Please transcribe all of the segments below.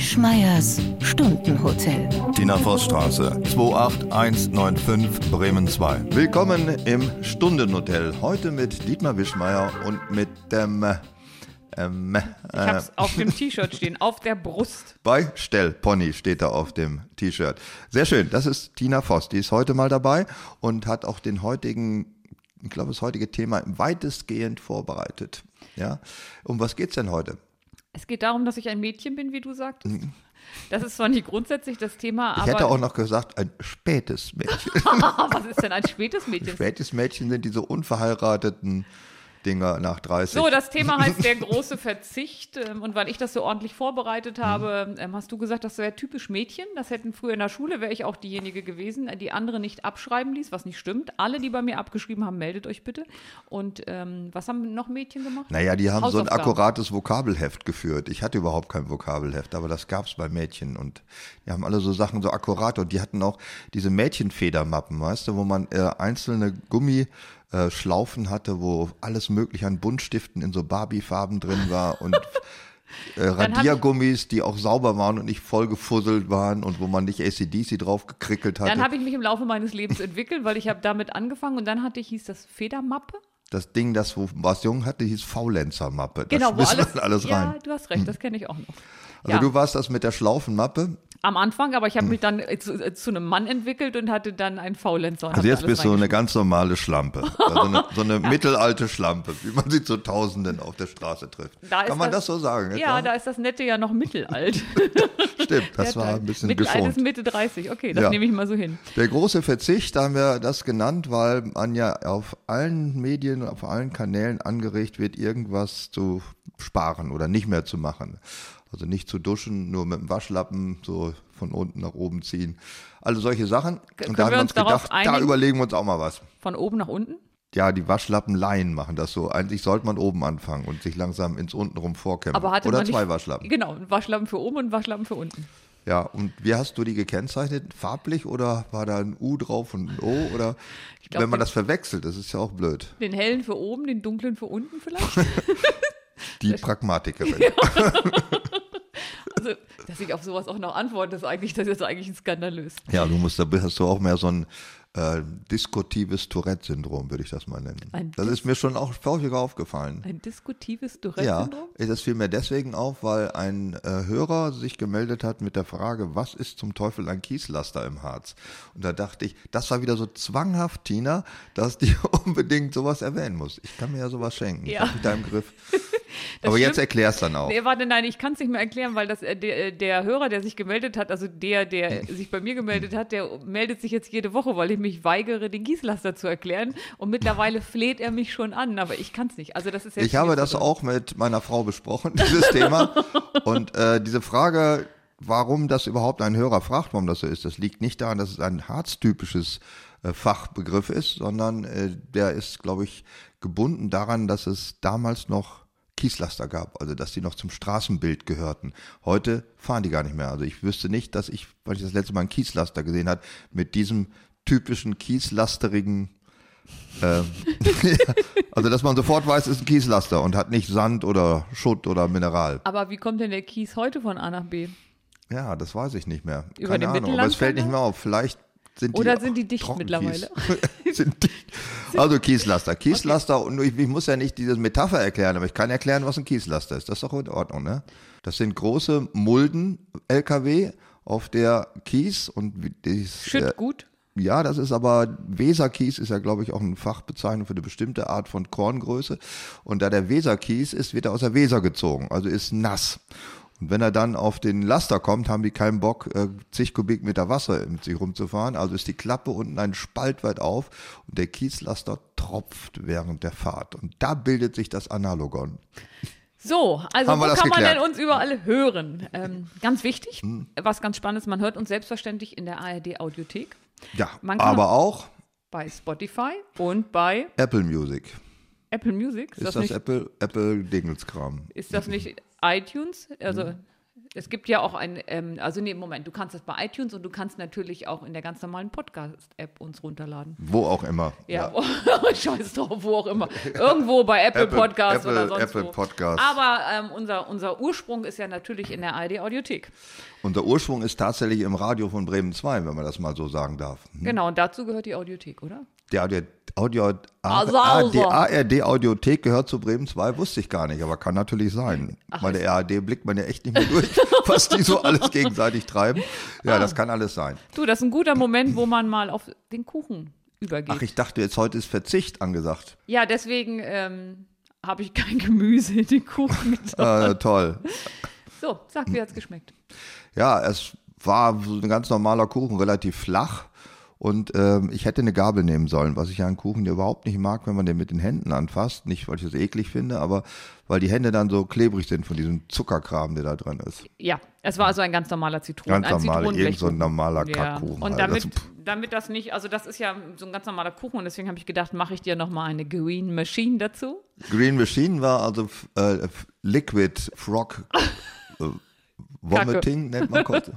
Wischmeiers Stundenhotel. Tina Vossstraße, 28195 Bremen 2. Willkommen im Stundenhotel. Heute mit Dietmar Wischmeier und mit dem. Ähm, ich hab's auf dem T-Shirt stehen, auf der Brust. Bei Stell Pony steht da auf dem T-Shirt. Sehr schön, das ist Tina Voss. Die ist heute mal dabei und hat auch den heutigen, ich glaube, das heutige Thema weitestgehend vorbereitet. Ja, um was geht's denn heute? Es geht darum, dass ich ein Mädchen bin, wie du sagtest. Mhm. Das ist zwar nicht grundsätzlich das Thema, aber. Ich hätte auch noch gesagt, ein spätes Mädchen. Was ist denn ein spätes Mädchen? Ein spätes Mädchen sind diese unverheirateten Dinger nach 30. So, das Thema heißt der große Verzicht. Ähm, und weil ich das so ordentlich vorbereitet mhm. habe, mhm. hast du gesagt, das wäre typisch Mädchen. Das hätten früher in der Schule, wäre ich auch diejenige gewesen, die andere nicht abschreiben ließ, was nicht stimmt. Alle, die bei mir abgeschrieben haben, meldet euch bitte. Und ähm, was haben noch Mädchen gemacht? Naja, die haben so ein akkurates Vokabelheft geführt. Ich hatte überhaupt kein Vokabelheft, aber das gab es bei Mädchen. Und die haben alle so Sachen so akkurat. Und die hatten auch diese Mädchenfedermappen, weißt du, wo man äh, einzelne Gummi äh, Schlaufen hatte, wo alles mögliche an Buntstiften in so Barbie-Farben drin war und äh, Radiergummis, die auch sauber waren und nicht voll gefusselt waren und wo man nicht ACDC drauf gekrickelt hat. Dann habe ich mich im Laufe meines Lebens entwickelt, weil ich habe damit angefangen und dann hatte ich, hieß das Federmappe. Das Ding, das wo was jung hatte, hieß Faulenzer-Mappe. Genau, wo alles, alles rein. Ja, du hast recht, das kenne ich auch noch. Also ja. du warst das mit der Schlaufenmappe am Anfang, aber ich habe mich dann zu, äh, zu, einem Mann entwickelt und hatte dann einen Faulenzer. Also jetzt bist du eine ganz normale Schlampe. Also eine, so eine mittelalte Schlampe, wie man sie zu Tausenden auf der Straße trifft. Da Kann man das, das, so sagen? Ja, ja, da ist das Nette ja noch mittelalt. Stimmt, das war ein bisschen Mittelalt ist Mitte 30, okay, das ja. nehme ich mal so hin. Der große Verzicht, da haben wir das genannt, weil man ja auf allen Medien, auf allen Kanälen angeregt wird, irgendwas zu sparen oder nicht mehr zu machen. Also nicht zu duschen, nur mit dem Waschlappen so von unten nach oben ziehen. Also solche Sachen. Und da haben wir uns gedacht, einigen? da überlegen wir uns auch mal was. Von oben nach unten? Ja, die Waschlappen-Laien machen das so. Eigentlich sollte man oben anfangen und sich langsam ins Untenrum vorkämpfen. Aber hatte Oder man zwei nicht, Waschlappen. Genau, ein Waschlappen für oben und ein Waschlappen für unten. Ja, und wie hast du die gekennzeichnet? Farblich oder war da ein U drauf und ein O? Oder glaub, wenn man das verwechselt, das ist ja auch blöd. Den hellen für oben, den dunklen für unten vielleicht? die Pragmatikerin. Ja. Also, dass ich auf sowas auch noch antworte, ist eigentlich, das ist eigentlich ein skandalös. Ja, du musst, da hast du auch mehr so ein äh, diskutives Tourette-Syndrom, würde ich das mal nennen. Ein das ist mir schon auch häufiger aufgefallen. Ein diskutives Tourette-Syndrom? Ja, das fiel mir deswegen auf, weil ein äh, Hörer sich gemeldet hat mit der Frage, was ist zum Teufel ein Kieslaster im Harz? Und da dachte ich, das war wieder so zwanghaft, Tina, dass die unbedingt sowas erwähnen muss. Ich kann mir ja sowas schenken. Ja. Ich habe mich da im Griff. Aber jetzt erklär's dann auch. Nee, warte, nein, ich kann es nicht mehr erklären, weil das, äh, der, äh, der Hörer, der sich gemeldet hat, also der, der sich bei mir gemeldet hat, der meldet sich jetzt jede Woche, weil ich mich weigere, den Gießlaster zu erklären. Und mittlerweile fleht er mich schon an, aber ich kann es nicht. Also das ist jetzt Ich habe das auch mit meiner Frau besprochen, dieses Thema. Und äh, diese Frage, warum das überhaupt ein Hörer fragt, warum das so ist, das liegt nicht daran, dass es ein harztypisches äh, Fachbegriff ist, sondern äh, der ist, glaube ich, gebunden daran, dass es damals noch Kieslaster gab, also dass die noch zum Straßenbild gehörten. Heute fahren die gar nicht mehr. Also ich wüsste nicht, dass ich, weil ich das letzte Mal einen Kieslaster gesehen habe, mit diesem typischen kieslasterigen äh, also dass man sofort weiß, ist ein Kieslaster und hat nicht Sand oder Schutt oder Mineral. Aber wie kommt denn der Kies heute von A nach B? Ja, das weiß ich nicht mehr. Über Keine Ahnung, aber es fällt nicht mehr auf. Vielleicht sind Oder die sind die dicht mittlerweile? sind dicht. Also Kieslaster. Kieslaster, okay. und ich, ich, muss ja nicht diese Metapher erklären, aber ich kann erklären, was ein Kieslaster ist. Das ist doch in Ordnung, ne? Das sind große Mulden-LKW, auf der Kies und dies, Schütt äh, gut. Ja, das ist aber, Weserkies ist ja, glaube ich, auch eine Fachbezeichnung für eine bestimmte Art von Korngröße. Und da der Weserkies ist, wird er aus der Weser gezogen, also ist nass. Und wenn er dann auf den Laster kommt, haben die keinen Bock, äh, zig Kubikmeter Wasser mit sich rumzufahren. Also ist die Klappe unten ein Spalt weit auf und der Kieslaster tropft während der Fahrt. Und da bildet sich das Analogon. So, also wo kann geklärt? man denn uns überall hören? Ähm, ganz wichtig, hm. was ganz spannend ist, man hört uns selbstverständlich in der ARD Audiothek. Ja, aber auch bei Spotify und bei Apple Music. Apple Music? Ist, ist das, das, nicht, Apple, Apple Dingelskram? Ist das nicht iTunes? Also, Es gibt ja auch ein, ähm, also nee, Moment, du kannst das bei iTunes und du kannst natürlich auch in der ganz normalen Podcast-App uns runterladen. Wo auch immer. Ja, scheiß drauf, wo auch immer. Irgendwo bei Apple, Apple- Podcasts Apple- oder sonst Apple wo. Podcasts. Aber ähm, unser, unser Ursprung ist ja natürlich in der ARD-Audiothek. Unser Ursprung ist tatsächlich im Radio von Bremen 2, wenn man das mal so sagen darf. Genau, und dazu gehört die Audiothek, oder? Der Audio, Audio, Also, A- also. die ARD-Audiothek gehört zu Bremen 2, wusste ich gar nicht, aber kann natürlich sein. Bei der ARD blickt man ja echt nicht mehr durch, was die so alles gegenseitig treiben. Ja, Ah. das kann alles sein. Du, das ist ein guter Moment, wo man mal auf den Kuchen übergeht. Ach, ich dachte jetzt, heute ist Verzicht angesagt. ja, deswegen ähm, habe ich kein Gemüse in den Kuchen getan. Äh, toll. So, sag, wie hat's geschmeckt? Ja, es war so ein ganz normaler Kuchen, relativ flach. Und ähm, ich hätte eine Gabel nehmen sollen, was ich ja einen Kuchen überhaupt nicht mag, wenn man den mit den Händen anfasst. Nicht, weil ich das eklig finde, aber weil die Hände dann so klebrig sind von diesem Zuckerkram, der da drin ist. Ja, es war also ein ganz normaler Zitronen. Ganz normal, irgend so ein normaler Ja. Kackkuchen. Und halt. damit, Das- damit das nicht, also das ist ja so ein ganz normaler Kuchen und deswegen habe ich gedacht, mache ich dir nochmal eine Green Machine dazu. Green Machine war also äh, Liquid Frog äh, Vomiting, nennt man Kotze.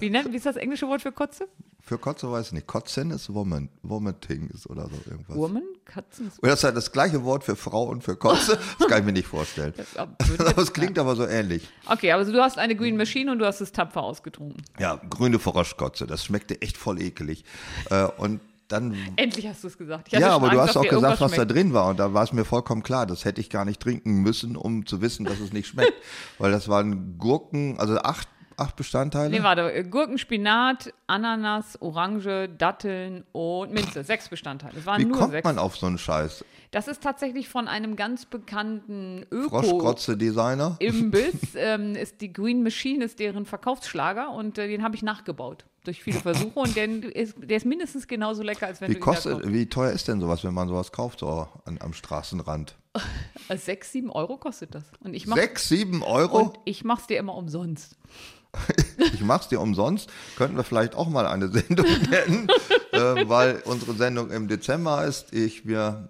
Wie, nennt, wie ist das englische Wort für Kotze? Für Kotze weiß ich nicht. Kotzen ist Vomit, Vomiting ist oder so irgendwas. Woman? Katzen? Das ist halt das gleiche Wort für Frau und für Kotze. Das kann ich mir nicht vorstellen. Aber es klingt aber so ähnlich. Okay, also du hast eine Green Machine und du hast es tapfer ausgetrunken. Ja, grüne Froschkotze, das schmeckte echt voll ekelig. Äh, und dann, Endlich hast du es gesagt. Ja, aber du Angst, hast dass auch gesagt, was da drin war. Und da war es mir vollkommen klar, das hätte ich gar nicht trinken müssen, um zu wissen, dass es nicht schmeckt. Weil das waren Gurken, also acht, acht Bestandteile. Nee, warte. Gurken, Spinat, Ananas, Orange, Datteln und Minze. Sechs Bestandteile. Es waren Wie nur kommt sechs. man auf so einen Scheiß? Das ist tatsächlich von einem ganz bekannten Öko. Froschkotze-Designer? Imbiss ähm, ist die Green Machine, ist deren Verkaufsschlager und äh, den habe ich nachgebaut durch viele Versuche und der ist, der ist mindestens genauso lecker, als wenn Wie du kostet, wie teuer ist denn sowas, wenn man sowas kauft, so an, am Straßenrand? Sechs, sieben Euro kostet das. Und ich mach, Sechs, sieben Euro? und ich mach's dir immer umsonst. Ich mach's dir umsonst. Könnten wir vielleicht auch mal eine Sendung nennen, äh, weil unsere Sendung im Dezember ist. Ich, wir,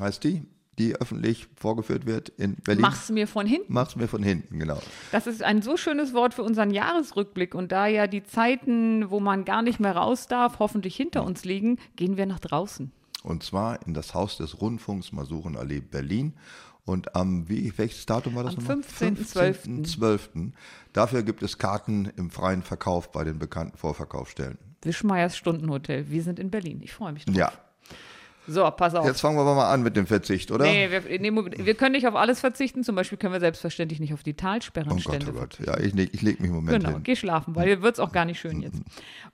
heißt die, die öffentlich vorgeführt wird in Berlin. Mach's mir von hinten. Mach's mir von hinten, genau. Das ist ein so schönes Wort für unseren Jahresrückblick. Und da ja die Zeiten, wo man gar nicht mehr raus darf, hoffentlich hinter uns liegen, gehen wir nach draußen. Und zwar in das Haus des Rundfunks Masurenallee Berlin. Und am, wie, welches Datum war das Am nochmal? 15.12.. 15.12.. Dafür gibt es Karten im freien Verkauf bei den bekannten Vorverkaufsstellen. Wischmeiers Stundenhotel. Wir sind in Berlin. Ich freue mich drauf. Ja, So, pass auf. jetzt fangen wir mal an mit dem Verzicht, oder? Nee, wir, nee, wir können nicht auf alles verzichten. Zum Beispiel können wir selbstverständlich nicht auf die oh Talsperrenstände Gott, oh Gott. Ja, ich, leg- ich lege mich im Moment Genau, hin. geh schlafen, weil hier wird es auch gar nicht schön jetzt.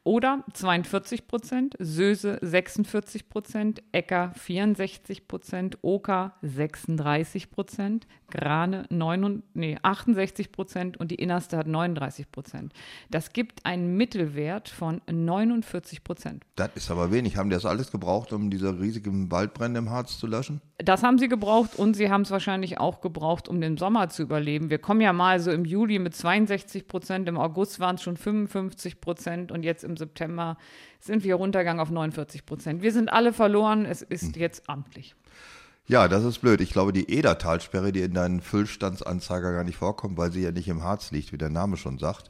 Oder 42 Prozent, Söse 46 Prozent, Äcker 64 Prozent, Oker 36 Prozent, Grane 9, nee, 68 Prozent und die Innerste hat 39 Prozent. Das gibt einen Mittelwert von 49 Prozent. Das ist aber wenig. Haben die das alles gebraucht, um diese riesigen Waldbrände im Harz zu löschen? Das haben sie gebraucht und sie haben es wahrscheinlich auch gebraucht, um den Sommer zu überleben. Wir kommen ja mal so im Juli mit 62 Prozent, im August waren es schon 55 Prozent und jetzt im September sind wir runtergegangen auf 49 Prozent. Wir sind alle verloren, es ist jetzt amtlich. Ja, das ist blöd. Ich glaube, die Edertalsperre, die in deinen Füllstandsanzeiger gar nicht vorkommt, weil sie ja nicht im Harz liegt, wie der Name schon sagt,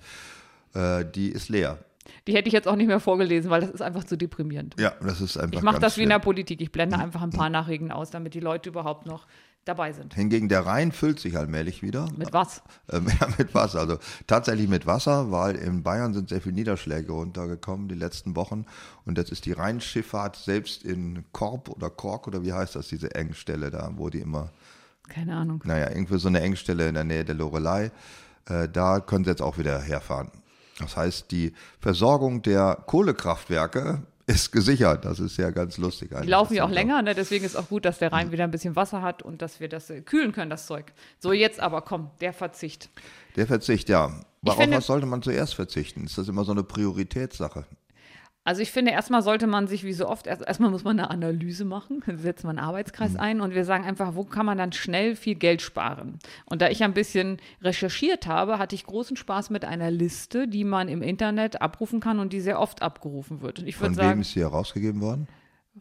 äh, die ist leer. Die hätte ich jetzt auch nicht mehr vorgelesen, weil das ist einfach zu deprimierend. Ja, das ist einfach Ich mache das wie in der. Politik. Ich blende einfach ein paar Nachrichten aus, damit die Leute überhaupt noch dabei sind. Hingegen der Rhein füllt sich allmählich wieder. Mit was? Ähm, ja, mit Wasser. Also tatsächlich mit Wasser, weil in Bayern sind sehr viele Niederschläge runtergekommen die letzten Wochen. Und jetzt ist die Rheinschifffahrt selbst in Korb oder Kork oder wie heißt das, diese Engstelle da, wo die immer, Keine Ahnung. naja, irgendwie so eine Engstelle in der Nähe der Lorelei, äh, da können sie jetzt auch wieder herfahren. Das heißt, die Versorgung der Kohlekraftwerke ist gesichert. Das ist ja ganz lustig. Die laufen ja auch länger, ne? deswegen ist auch gut, dass der Rhein wieder ein bisschen Wasser hat und dass wir das äh, kühlen können, das Zeug. So, jetzt aber komm, der Verzicht. Der Verzicht, ja. Worauf finde- was sollte man zuerst verzichten? Ist das immer so eine Prioritätssache? Also ich finde, erstmal sollte man sich wie so oft, erst, erstmal muss man eine Analyse machen, setzt man einen Arbeitskreis ein und wir sagen einfach, wo kann man dann schnell viel Geld sparen? Und da ich ein bisschen recherchiert habe, hatte ich großen Spaß mit einer Liste, die man im Internet abrufen kann und die sehr oft abgerufen wird. Und ich Von wem sagen, ist sie herausgegeben worden?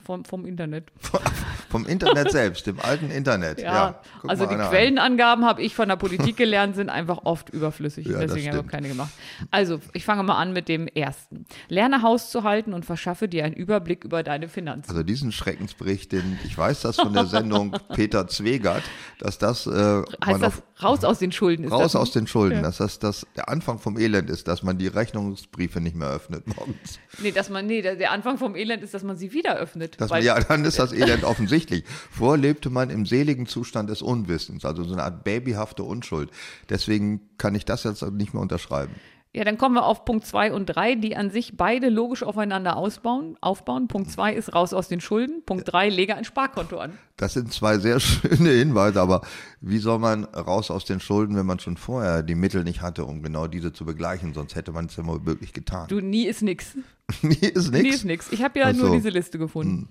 Vom, vom Internet. Vom Internet selbst, dem alten Internet. Ja, Ja, also die. Quellenangaben habe ich von der Politik gelernt, sind einfach oft überflüssig. Ja, Deswegen habe ich keine gemacht. Also, ich fange mal an mit dem ersten. Lerne Haus zu halten und verschaffe dir einen Überblick über deine Finanzen. Also diesen Schreckensbericht, den ich weiß das von der Sendung Peter Zwegert, dass das, äh, heißt das raus aus den Schulden? Ist raus das, aus den Schulden, dass das, das der Anfang vom Elend ist, dass man die Rechnungsbriefe nicht mehr öffnet morgens. Nee, dass man, nee, der, Anfang vom Elend ist, dass man sie wieder öffnet. Man, ja, dann ist das Elend offensichtlich. Vorher lebte man im seligen Zustand des Unwissens, also so eine Art babyhafte Unschuld. Deswegen kann ich das jetzt nicht mehr unterschreiben. Ja, dann kommen wir auf Punkt 2 und 3, die an sich beide logisch aufeinander ausbauen, aufbauen. Punkt 2 ist raus aus den Schulden. Punkt 3, lege ein Sparkonto an. Das sind zwei sehr schöne Hinweise, aber wie soll man raus aus den Schulden, wenn man schon vorher die Mittel nicht hatte, um genau diese zu begleichen? Sonst hätte man es ja mal wirklich getan. Du, nie ist nix. Nie ist Nie nix. ist nix. Ich habe ja Ach nur diese Liste gefunden.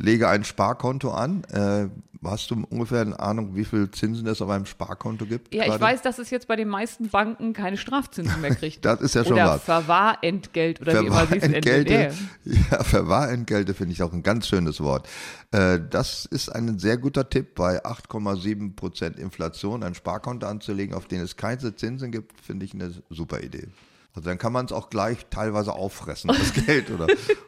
Lege ein Sparkonto an. Äh, hast du ungefähr eine Ahnung, wie viel Zinsen es auf einem Sparkonto gibt? Ja, ich gerade? weiß, dass es jetzt bei den meisten Banken keine Strafzinsen mehr kriegt. Das ist ja schon oder was. Verwahrentgelt oder wie immer sie es. Verwahrentgelte, ja, Verwahrentgelte finde ich auch ein ganz schönes Wort. Äh, das ist ein sehr guter Tipp, bei 8,7 Prozent Inflation ein Sparkonto anzulegen, auf den es keine Zinsen gibt, finde ich eine super Idee. Also dann kann man es auch gleich teilweise auffressen, das Geld, oder,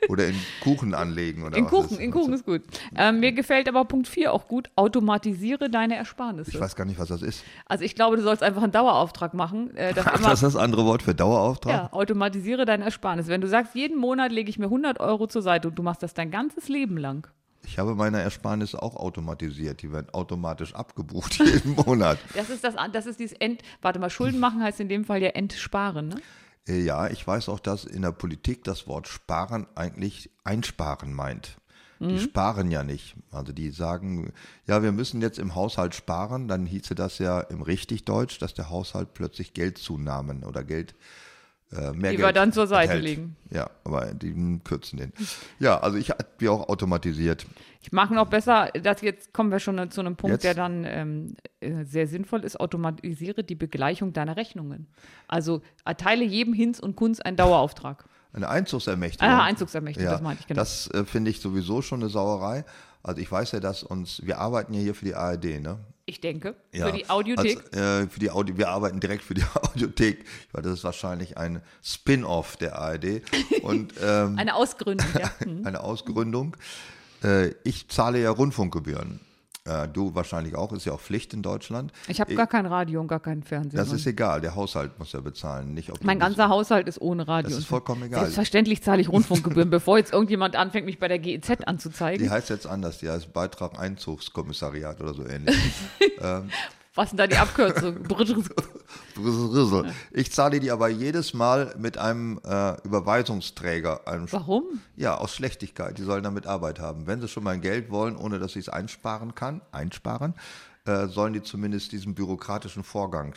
oder in Kuchen anlegen. Oder In Kuchen, ist- in Kuchen ist gut. Ähm, mir gefällt aber Punkt 4 auch gut. Automatisiere deine Ersparnisse. Ich weiß gar nicht, was das ist. Also ich glaube, du sollst einfach einen Dauerauftrag machen. Äh, Ach, immer, das ist das andere Wort für Dauerauftrag? ja, automatisiere deine Ersparnisse. Wenn du sagst, jeden Monat lege ich mir 100 Euro zur Seite und du machst das dein ganzes Leben lang. Ich habe meine Ersparnisse auch automatisiert. Die werden automatisch abgebucht jeden Monat. Das ist das, das ist dieses End, warte mal, Schulden machen heißt in dem Fall ja entsparen, ne? Äh, Ja, ich weiß auch, dass in der Politik das Wort sparen eigentlich einsparen meint. Die sparen ja nicht. Also die sagen, ja, wir müssen jetzt im Haushalt sparen. Dann hieße das ja im richtig Deutsch, dass der Haushalt plötzlich Geldzunahmen oder Geld äh, mehr Die Geld wir dann zur Seite enthält. legen. Ja, aber die kürzen den. Ja, also ich habe die auch automatisiert. Ich mache noch besser, das jetzt kommen wir schon zu einem Punkt, Jetzt? der dann ähm, äh, sehr sinnvoll ist, automatisiere die Begleichung deiner Rechnungen. Also erteile jedem Hinz und Kunz einen Dauerauftrag. Eine Einzugsermächtigung. Ah, Einzugsermächtigung, das meinte ich, genau. Das äh, finde ich sowieso schon eine Sauerei. Also ich weiß ja, dass uns, wir arbeiten ja hier für die ARD, ne? Ich denke, Ja, für die Audiothek. Als, äh, für die Audio, wir arbeiten direkt für die Audiothek. Weiß, das ist wahrscheinlich ein Spin-off der ARD und ähm, eine Ausgründung, ja. Hm. eine Ausgründung. Äh, ich zahle ja Rundfunkgebühren. Äh, du wahrscheinlich auch, ist ja auch Pflicht in Deutschland. Ich habe gar kein Radio und gar keinen Fernseher. Das ist egal, der Haushalt muss ja bezahlen, nicht mein ganzer Haushalt ist ohne Radio. Das ist vollkommen egal. Selbstverständlich zahle ich Rundfunkgebühren, bevor jetzt irgendjemand anfängt, mich bei der GEZ Die anzuzeigen. heißt jetzt anders, die heißt Beitrag Einzugskommissariat oder so ähnlich. Was sind da die Abkürzungen? Ich zahle die aber jedes Mal mit einem äh, Überweisungsträger. Einem Warum? Ja, aus Schlechtigkeit. Die sollen damit Arbeit haben. Wenn sie schon mein Geld wollen, ohne dass ich es einsparen kann, einsparen, äh, sollen die zumindest diesen bürokratischen Vorgang.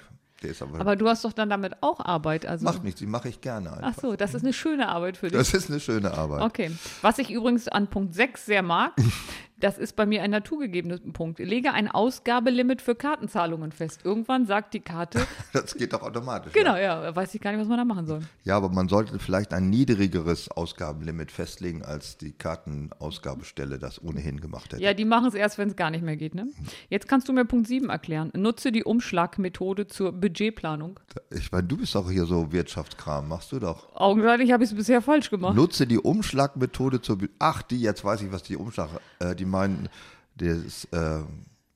Aber, Aber du hast doch dann damit auch Arbeit. Also. macht nichts, die mache ich gerne einfach. Ach so, das ist eine schöne Arbeit für dich. Das ist eine schöne Arbeit. Okay. Was ich übrigens an Punkt 6 sehr mag, das ist bei mir ein naturgegebener Punkt. Lege ein Ausgabelimit für Kartenzahlungen fest. Irgendwann sagt die Karte, Das geht doch automatisch. genau, Ja. ja, weiß ich gar nicht, was man da machen soll. ja, aber man sollte vielleicht ein niedrigeres Ausgabenlimit festlegen, als die Kartenausgabestelle das ohnehin gemacht hätte. Ja, die machen es erst, wenn es gar nicht mehr geht. Ne? Jetzt kannst du mir Punkt 7 erklären. Nutze die Umschlagmethode zur Budgetplanung. Ich meine, du bist doch hier so Wirtschaftskram, machst du doch. Augenscheinlich habe ich es bisher falsch gemacht. Nutze die Umschlagmethode zur. Ach, die, jetzt weiß ich, was die Umschlag. Äh, die meinen das äh,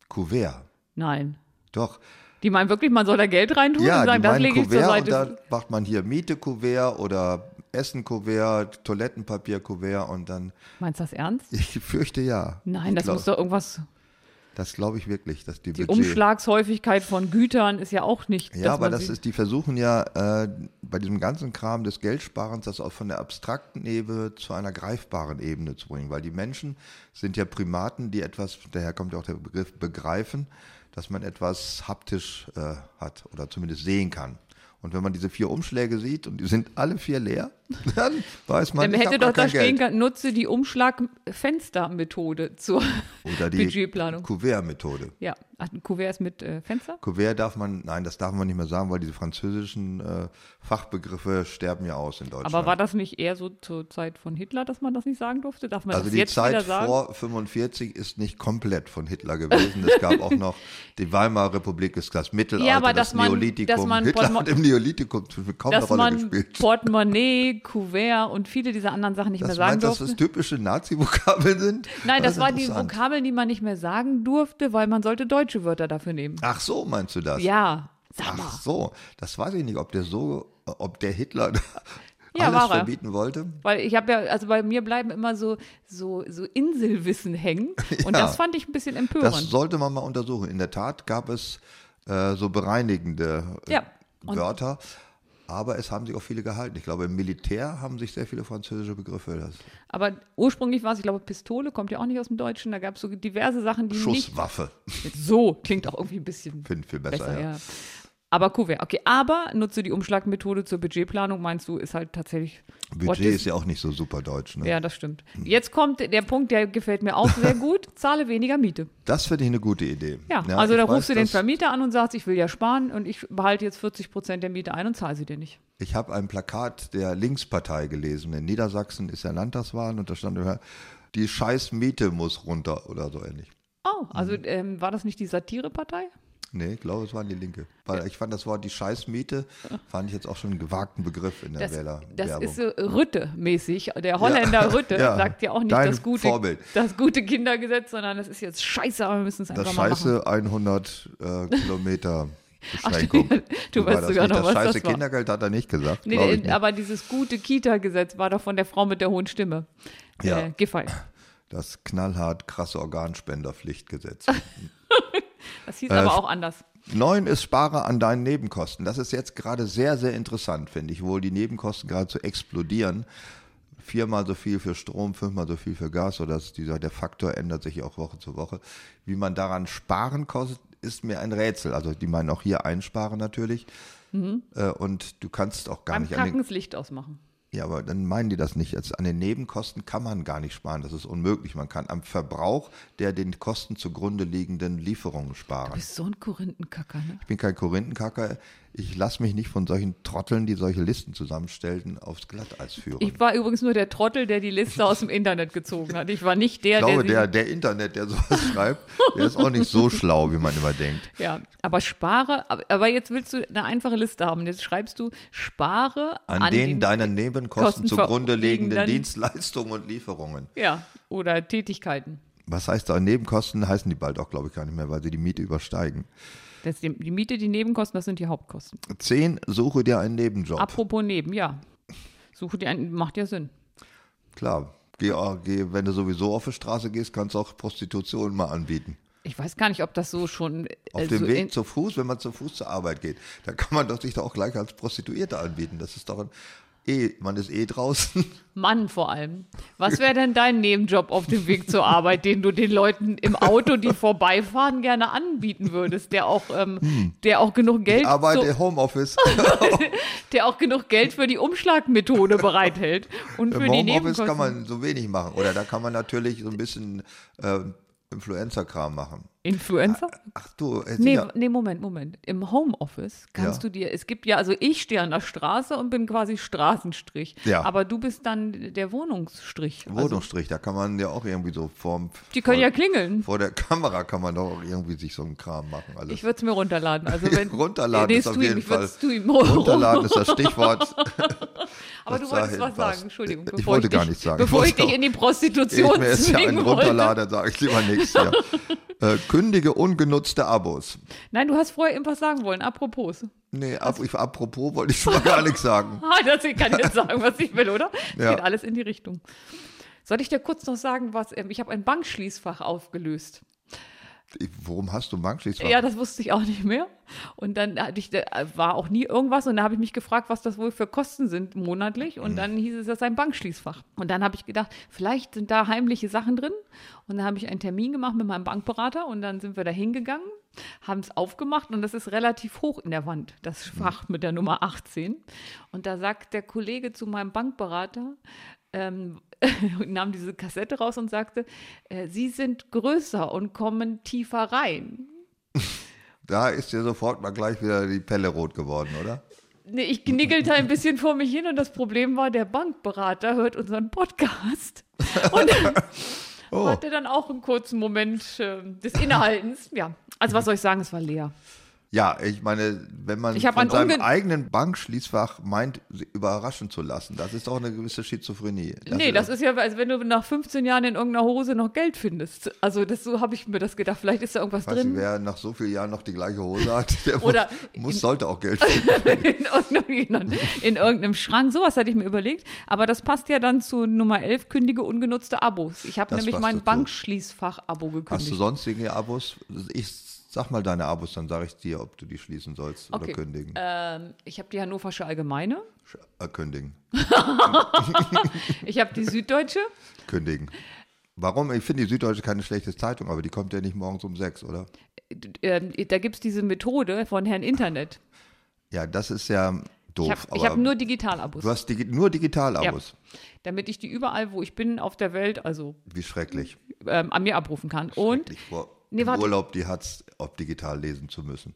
Kuvert. Nein. Doch. Die meinen wirklich, man soll da Geld reintun Ja, und sagen, die das lege ich zur Kuvert und Seite. da macht man hier Miete-Kuvert oder Essen-Kuvert, Toilettenpapier-Kuvert und dann. Meinst du das ernst? Ich fürchte ja. Nein, ich das glaub, muss doch irgendwas. Das glaube ich wirklich, dass die, Die Budget. Umschlagshäufigkeit von Gütern ist ja auch nicht. Ja, aber das ist, die versuchen ja äh, bei diesem ganzen Kram des Geldsparens das auch von der abstrakten Ebene zu einer greifbaren Ebene zu bringen, weil die Menschen sind ja Primaten, die etwas, daher kommt ja auch der Begriff begreifen, dass man etwas haptisch äh, hat oder zumindest sehen kann. Und wenn man diese vier Umschläge sieht und die sind alle vier leer, Dann weiß man, Dann hätte doch da stehen Geld. können, nutze die Umschlagfenstermethode zur Oder die Budgetplanung. Kuvert-Methode. Ja, Ach, ein Kuvert ist mit äh, Fenster? Kuvert darf man, nein, das darf man nicht mehr sagen, weil diese französischen äh, Fachbegriffe sterben ja aus in Deutschland. Aber war das nicht eher so zur Zeit von Hitler, dass man das nicht sagen durfte? Darf man also das die jetzt Zeit vor 45 ist nicht komplett von Hitler gewesen. Es gab auch noch die Weimarer Republik, ist das Mittelalter, Ja, aber das man- Neolithikum. Hitler hat im Neolithikum kaum eine Rolle man gespielt. Portemonnaie, Kuvert und viele dieser anderen Sachen nicht Das mehr sagen meinst du, dass durfte. das typische Nazi-Vokabeln sind? Nein, das ist waren die. Vokabeln, die man nicht mehr sagen durfte, weil man sollte deutsche Wörter dafür nehmen. Ach so, meinst du das? Ja, sag mal. Ach so, das weiß ich nicht, ob der so, ob der Hitler Ja, alles war er. verbieten wollte. Weil ich habe ja, also bei mir bleiben immer so, so, so Inselwissen hängen. Und Ja. das fand ich ein bisschen Das empörend. sollte man mal untersuchen. In der Tat gab es äh, so bereinigende äh, Ja, und- Wörter, aber es haben sich auch viele gehalten. Ich glaube, im Militär haben sich sehr viele französische Begriffe. Das Aber ursprünglich war es, ich glaube, Pistole kommt ja auch nicht aus dem Deutschen. Da gab es so diverse Sachen, die Schusswaffe, nicht. So klingt auch irgendwie ein bisschen finde viel besser. besser, ja. ja. Aber Kuvert, okay. Aber nutze die Umschlagmethode zur Budgetplanung, meinst du, ist halt tatsächlich. Budget is- ist ja auch nicht so super deutsch. Ne? Ja, das stimmt. Jetzt kommt der Punkt, der gefällt mir auch sehr gut. Zahle weniger Miete. Das finde ich eine gute Idee. Ja, also ich da weiß, rufst du den Vermieter an und sagst, ich will ja sparen und ich behalte jetzt 40 Prozent der Miete ein und zahle sie dir nicht. Ich habe ein Plakat der Linkspartei gelesen. In Niedersachsen ist ja Landtagswahl und da stand immer, die scheiß Miete muss runter oder so ähnlich. Oh, also Mhm. ähm, war das nicht die Satirepartei? Nee, ich glaube, es waren die Linke. Weil ich fand das Wort die Scheißmiete, fand ich jetzt auch schon einen gewagten Begriff in der Das, Wähler das ist so Rütte-mäßig. Der Holländer Rütte Ja. sagt ja auch nicht Dein das gute, Vorbild. das gute Kindergesetz, sondern das ist jetzt scheiße, aber wir müssen es einfach Das mal machen. scheiße 100 äh, Kilometer Beschränkung. du Wie war weißt das sogar nicht? noch, das was scheiße das war. Kindergeld hat er nicht gesagt. Nee, nee, nicht. aber dieses gute Kita-Gesetz war doch von der Frau mit der hohen Stimme. Ja. Äh, Giffey. Das knallhart krasse Organspenderpflichtgesetz. Das hieß Äh, aber auch anders. Neun ist Spare an deinen Nebenkosten. Das ist jetzt gerade sehr, sehr interessant, finde ich, wo die Nebenkosten gerade so explodieren. Viermal so viel für Strom, fünfmal so viel für Gas, oder das, dieser, der Faktor ändert sich auch Woche zu Woche. Wie man daran sparen kostet, ist mir ein Rätsel. Also die meinen auch hier einsparen natürlich. Äh, und du kannst auch gar Beim nicht Kacken das Licht ausmachen. Ja, aber dann meinen die das nicht. Jetzt an den Nebenkosten kann man gar nicht sparen. Das ist unmöglich. Man kann am Verbrauch der den Kosten zugrunde liegenden Lieferungen Du sparen. bist so ein Korinthenkacker, ne? Ich bin kein Korinthenkacker. Ich lasse mich nicht von solchen Trotteln, die solche Listen zusammenstellten, aufs Glatteis führen. Ich war übrigens nur der Trottel, der die Liste aus dem Internet gezogen hat. Ich war nicht der, Ich glaube, der, der, der Internet, der sowas schreibt, der ist auch nicht so schlau, wie man immer denkt. ja, aber spare, aber, jetzt willst du eine einfache Liste haben. Jetzt schreibst du, spare An, an, den deinen Nebenkosten Kosten zugrunde liegenden- Dienstleistungen und Lieferungen. ja, oder Tätigkeiten. Was heißt da? Nebenkosten heißen die bald auch, glaube ich, gar nicht mehr, weil sie die Miete übersteigen. Das die, die Miete, die Nebenkosten, das sind die Hauptkosten. Zehn, suche dir einen Nebenjob. Apropos Neben, ja. Suche dir einen, macht ja Sinn. Klar, geh, geh, wenn du sowieso auf die Straße gehst, kannst du auch Prostitution mal anbieten. Ich weiß gar nicht, ob das so schon. Auf äh, dem Weg zu Fuß, wenn man zu Fuß zur Arbeit geht, da kann man doch sich doch auch gleich als Prostituierte anbieten. Das ist doch ein, eh, man ist eh draußen. Mann vor allem. Was wäre denn dein Nebenjob auf dem Weg zur Arbeit, den du den Leuten im Auto, die vorbeifahren, gerne anbieten würdest, der auch, ähm, der auch genug Geld, Arbeit so, im Homeoffice. der auch genug Geld für die Umschlagmethode bereithält und für Im die Homeoffice Nebenkosten. kann man so wenig machen. Oder da kann man natürlich so ein bisschen äh, Influencer-Kram machen. Influencer? Ach du, äh, Nee, ja, nee, Moment, Moment. Im Homeoffice kannst Ja. du dir, es gibt ja, also ich stehe an der Straße und bin quasi Straßenstrich. Ja. Aber du bist dann der Wohnungsstrich. Also, Wohnungsstrich, da kann man ja auch irgendwie so vorm, die können vor, ja klingeln. vor der Kamera kann man doch auch irgendwie sich so einen Kram machen. Alles. Ich würde es mir runterladen. Also wenn, Runterladen ist auf jeden ich würd's Fall-. Runterladen ist das Stichwort. Aber du wolltest was sagen, Entschuldigung. Ich wollte dich, gar nichts sagen. Bevor Ich ich dich in die Ich Prostitution mir jetzt ja zwingen einen wollte. runterladen, sage ich lieber nichts. Ja. Äh, kündige ungenutzte Abos. Nein, du hast vorher irgendwas sagen wollen. Apropos. Nee, ab, ich, apropos wollte ich schon mal gar nichts sagen. Ah, das ich kann jetzt sagen, was ich will, oder? Ja. Geht alles in die Richtung. Soll ich dir kurz noch sagen, was ähm, ich habe ein Bankschließfach aufgelöst. Warum hast du ein Bankschließfach? Ja, das wusste ich auch nicht mehr. Und dann hatte ich, war auch nie irgendwas. Und da habe ich mich gefragt, was das wohl für Kosten sind monatlich. Mhm. Und dann hieß es, das sei ein Bankschließfach. Und dann habe ich gedacht, vielleicht sind da heimliche Sachen drin. Und dann habe ich einen Termin gemacht mit meinem Bankberater. Und dann sind wir da hingegangen. haben es aufgemacht und das ist relativ hoch in der Wand, das Fach mit der Nummer 18. Und da sagt der Kollege zu meinem Bankberater, ähm, nahm diese Kassette raus und sagte, äh, Sie sind größer und kommen tiefer rein. Da ist dir sofort mal gleich wieder die Pelle rot geworden, oder? Nee, ich kniggelte ein bisschen vor mich hin und das Problem war, der Bankberater hört unseren Podcast und Oh. hatte dann auch einen kurzen Moment äh, des Innehaltens. Ja, also was soll ich sagen, es war leer. Ja, ich meine, wenn man von ein seinem eigenen Bankschließfach meint, überraschen zu lassen, das ist doch eine gewisse Schizophrenie. nee, das ist ja, als wenn du nach 15 Jahren in irgendeiner Hose noch Geld findest. Also das, so habe ich mir das gedacht. Vielleicht ist da irgendwas Weiß ich, drin. wer nach so vielen Jahren noch die gleiche Hose hat, der Oder muss, muss, sollte auch Geld finden. in, irgendeinem, in irgendeinem Schrank. Sowas hatte ich mir überlegt. Aber das passt ja dann zu Nummer 11, kündige ungenutzte Abos. Ich habe Das nämlich mein. Bankschließfach-Abo Hast du gekündigt. sonstige Abos? Ich sag mal deine Abos, dann sage ich dir, ob du die schließen sollst oder Okay. kündigen. Ähm, ich habe die Hannoversche Allgemeine. Sch- Äh, kündigen. Ich habe die Süddeutsche. Kündigen. Warum? Ich finde die Süddeutsche keine schlechte Zeitung, aber die kommt ja nicht morgens um sechs, oder? Ähm, da gibt es diese Methode von Herrn Internet. Ja, das ist ja doof. Ich habe hab nur Digitalabos. du hast digi nur Digitalabos. Damit ich die überall, wo ich bin, auf der Welt, also Wie schrecklich. ähm, an mir abrufen kann. Und vor Nee, im. Urlaub die Hatz ob digital lesen zu müssen.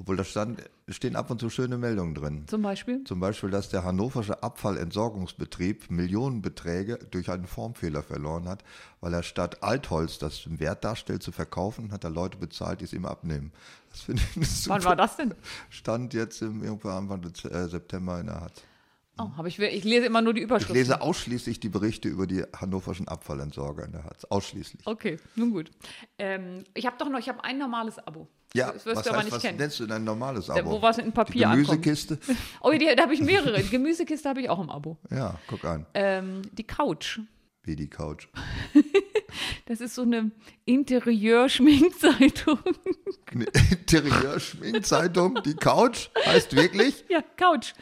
Obwohl da stand, stehen ab und zu schöne Meldungen drin. zum Beispiel. Zum Beispiel, dass der hannoversche Abfallentsorgungsbetrieb Millionenbeträge durch einen Formfehler verloren hat, weil er statt Altholz, das einen Wert darstellt, zu verkaufen, hat er Leute bezahlt, die es ihm abnehmen. Das finde ich super. Wann war das denn? Stand jetzt im, irgendwann Anfang äh, September in der Hatz. Oh, hab ich, ich lese immer nur die Ich Überschrift. lese ausschließlich die Berichte über die hannoverschen Abfallentsorger in der Hatz. Ausschließlich. Okay, nun gut. Ähm, ich habe doch noch, ich habe ein normales Abo. Ja, das wirst was, du aber heißt, nicht was kennen. nennst du denn ein normales Da- Abo? wo was in die Papier ankommt. Gemüsekiste? Oh, die, da habe ich mehrere. Die Gemüsekiste habe ich auch im Abo. Ja, guck an. Ähm, die Couch. Wie die Couch. Das ist so eine Interieur-Schminkzeitung. Eine Interieur-Schminkzeitung, die Couch heißt wirklich? ja, Couch.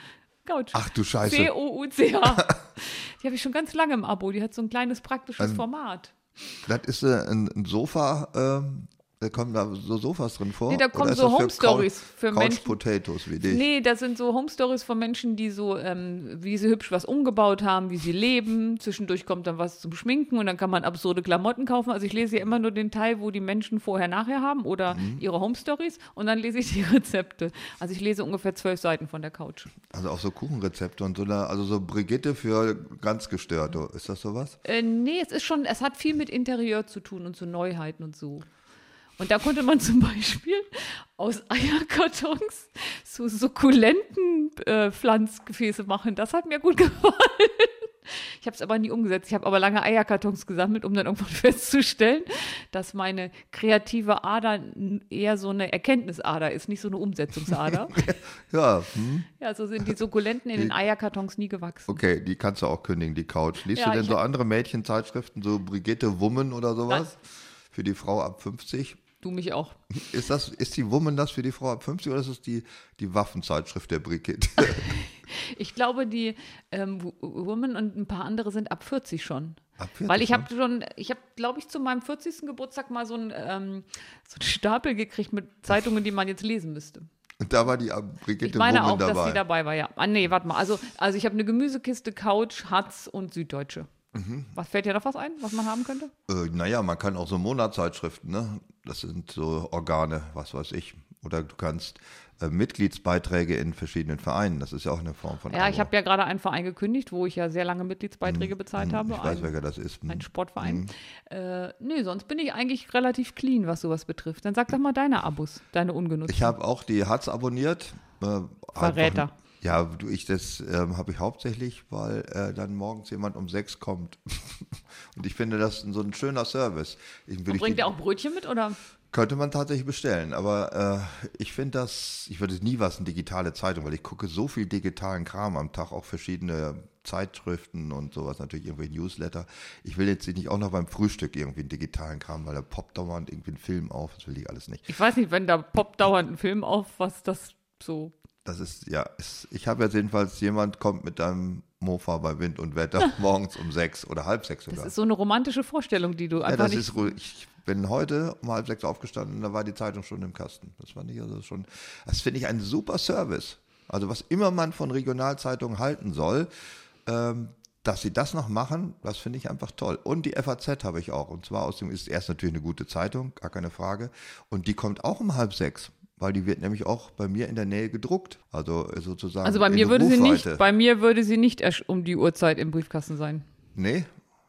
Couch. Ach du Scheiße. C-O-U-C-H. Die habe ich schon ganz lange im Abo. Die hat so ein kleines praktisches Ähm, Format. Das ist äh, ein, ein Sofa, ähm, da kommen da so Sofas drin vor? Nee, da kommen so für Home Stories Couch, für Couch Menschen. Potatoes wie dich. Nee, das sind so Home Stories von Menschen, die so, ähm, wie sie hübsch was umgebaut haben, wie sie leben. Zwischendurch kommt dann was zum Schminken und dann kann man absurde Klamotten kaufen. Also ich lese ja immer nur den Teil, wo die Menschen vorher, nachher haben oder Mhm. ihre Home Stories und dann lese ich die Rezepte. Also ich lese ungefähr zwölf Seiten von der Couch. Also auch so Kuchenrezepte und so, eine, also so Brigitte für ganz Gestörte. Ist das sowas? Äh, nee, es ist schon, es hat viel mit Interieur zu tun und so Neuheiten und so. Und da konnte man zum Beispiel aus Eierkartons so sukkulenten äh, Pflanzgefäße machen. Das hat mir gut gefallen. Ich habe es aber nie umgesetzt. Ich habe aber lange Eierkartons gesammelt, um dann irgendwann festzustellen, dass meine kreative Ader eher so eine Erkenntnisader ist, nicht so eine Umsetzungsader. Ja, hm? ja, so sind die Sukkulenten in den Eierkartons nie gewachsen. okay, die kannst du auch kündigen, die Couch. Liest Ja, du denn so andere Mädchenzeitschriften, so Brigitte Woman oder sowas? Für die Frau ab 50? Du mich auch. Ist, das, ist die Woman das für die Frau ab 50 oder ist es die, die Waffenzeitschrift der Brigitte? Ich glaube, die ähm, Wo- Woman und ein paar andere sind ab 40 schon. Ab 40 Weil ich habe schon, ich habe, glaube ich, zu meinem 40. Geburtstag mal so einen ähm, so einen Stapel gekriegt mit Zeitungen, die man jetzt lesen müsste. Und da war die äh, Brigitte Ich meine Woman auch, dabei. dass sie dabei war, ja. Ah, nee, warte mal. Also, also ich habe eine Gemüsekiste, Couch, Hatz und Süddeutsche. Mhm. Was fällt dir noch was ein, was man haben könnte? Äh, naja, man kann auch so Monatzeitschriften, ne? Das sind so Organe, was weiß ich. Oder du kannst äh, Mitgliedsbeiträge in verschiedenen Vereinen. Das ist ja auch eine Form von Ja, ich Abo. habe ja gerade einen Verein gekündigt, wo ich ja sehr lange Mitgliedsbeiträge bezahlt habe. Mhm. Ich weiß, Ein- welcher das ist. Hm. Ein Sportverein. Äh, nee, sonst bin ich eigentlich relativ clean, was sowas betrifft. Dann sag doch mal deine Abos, deine ungenutzten. Ich habe auch die Hatz abonniert. Äh, Verräter. Einfach, ja, du, ich das ähm, habe ich hauptsächlich, weil äh, dann morgens jemand um sechs kommt. Und ich finde das so ein schöner Service. Ich, ich Bringt die- der auch Brötchen mit oder? Könnte man tatsächlich bestellen, aber äh, ich finde das, ich würde nie was in digitale Zeitung, weil ich gucke so viel digitalen Kram am Tag, auch verschiedene Zeitschriften und sowas, natürlich irgendwelche Newsletter. Ich will jetzt nicht auch noch beim Frühstück irgendwie einen digitalen Kram, weil da poppt dauernd irgendwie ein Film auf, das will ich alles nicht. Ich weiß nicht, wenn da poppt dauernd ein Film auf, was das so. Das ist, ja, es, ich habe jetzt jedenfalls, jemand kommt mit einem Mofa bei Wind und Wetter morgens um sechs oder halb sechs sogar. Das ist so eine romantische Vorstellung, die du ja, einfach das nicht. ist ruhig. Ich bin heute um halb sechs aufgestanden, da war die Zeitung schon im Kasten. Das fand ich also schon, das finde ich ein super Service. Also was immer man von Regionalzeitungen halten soll, ähm, dass sie das noch machen, das finde ich einfach toll. Und die FAZ habe ich auch. Und zwar aus dem ist erst natürlich eine gute Zeitung, gar keine Frage. Und die kommt auch um halb sechs. Weil die wird nämlich auch bei mir in der Nähe gedruckt. Also sozusagen. also bei mir würde sie Rufweite. nicht, bei mir würde sie nicht erst um die Uhrzeit im Briefkasten sein. Nee,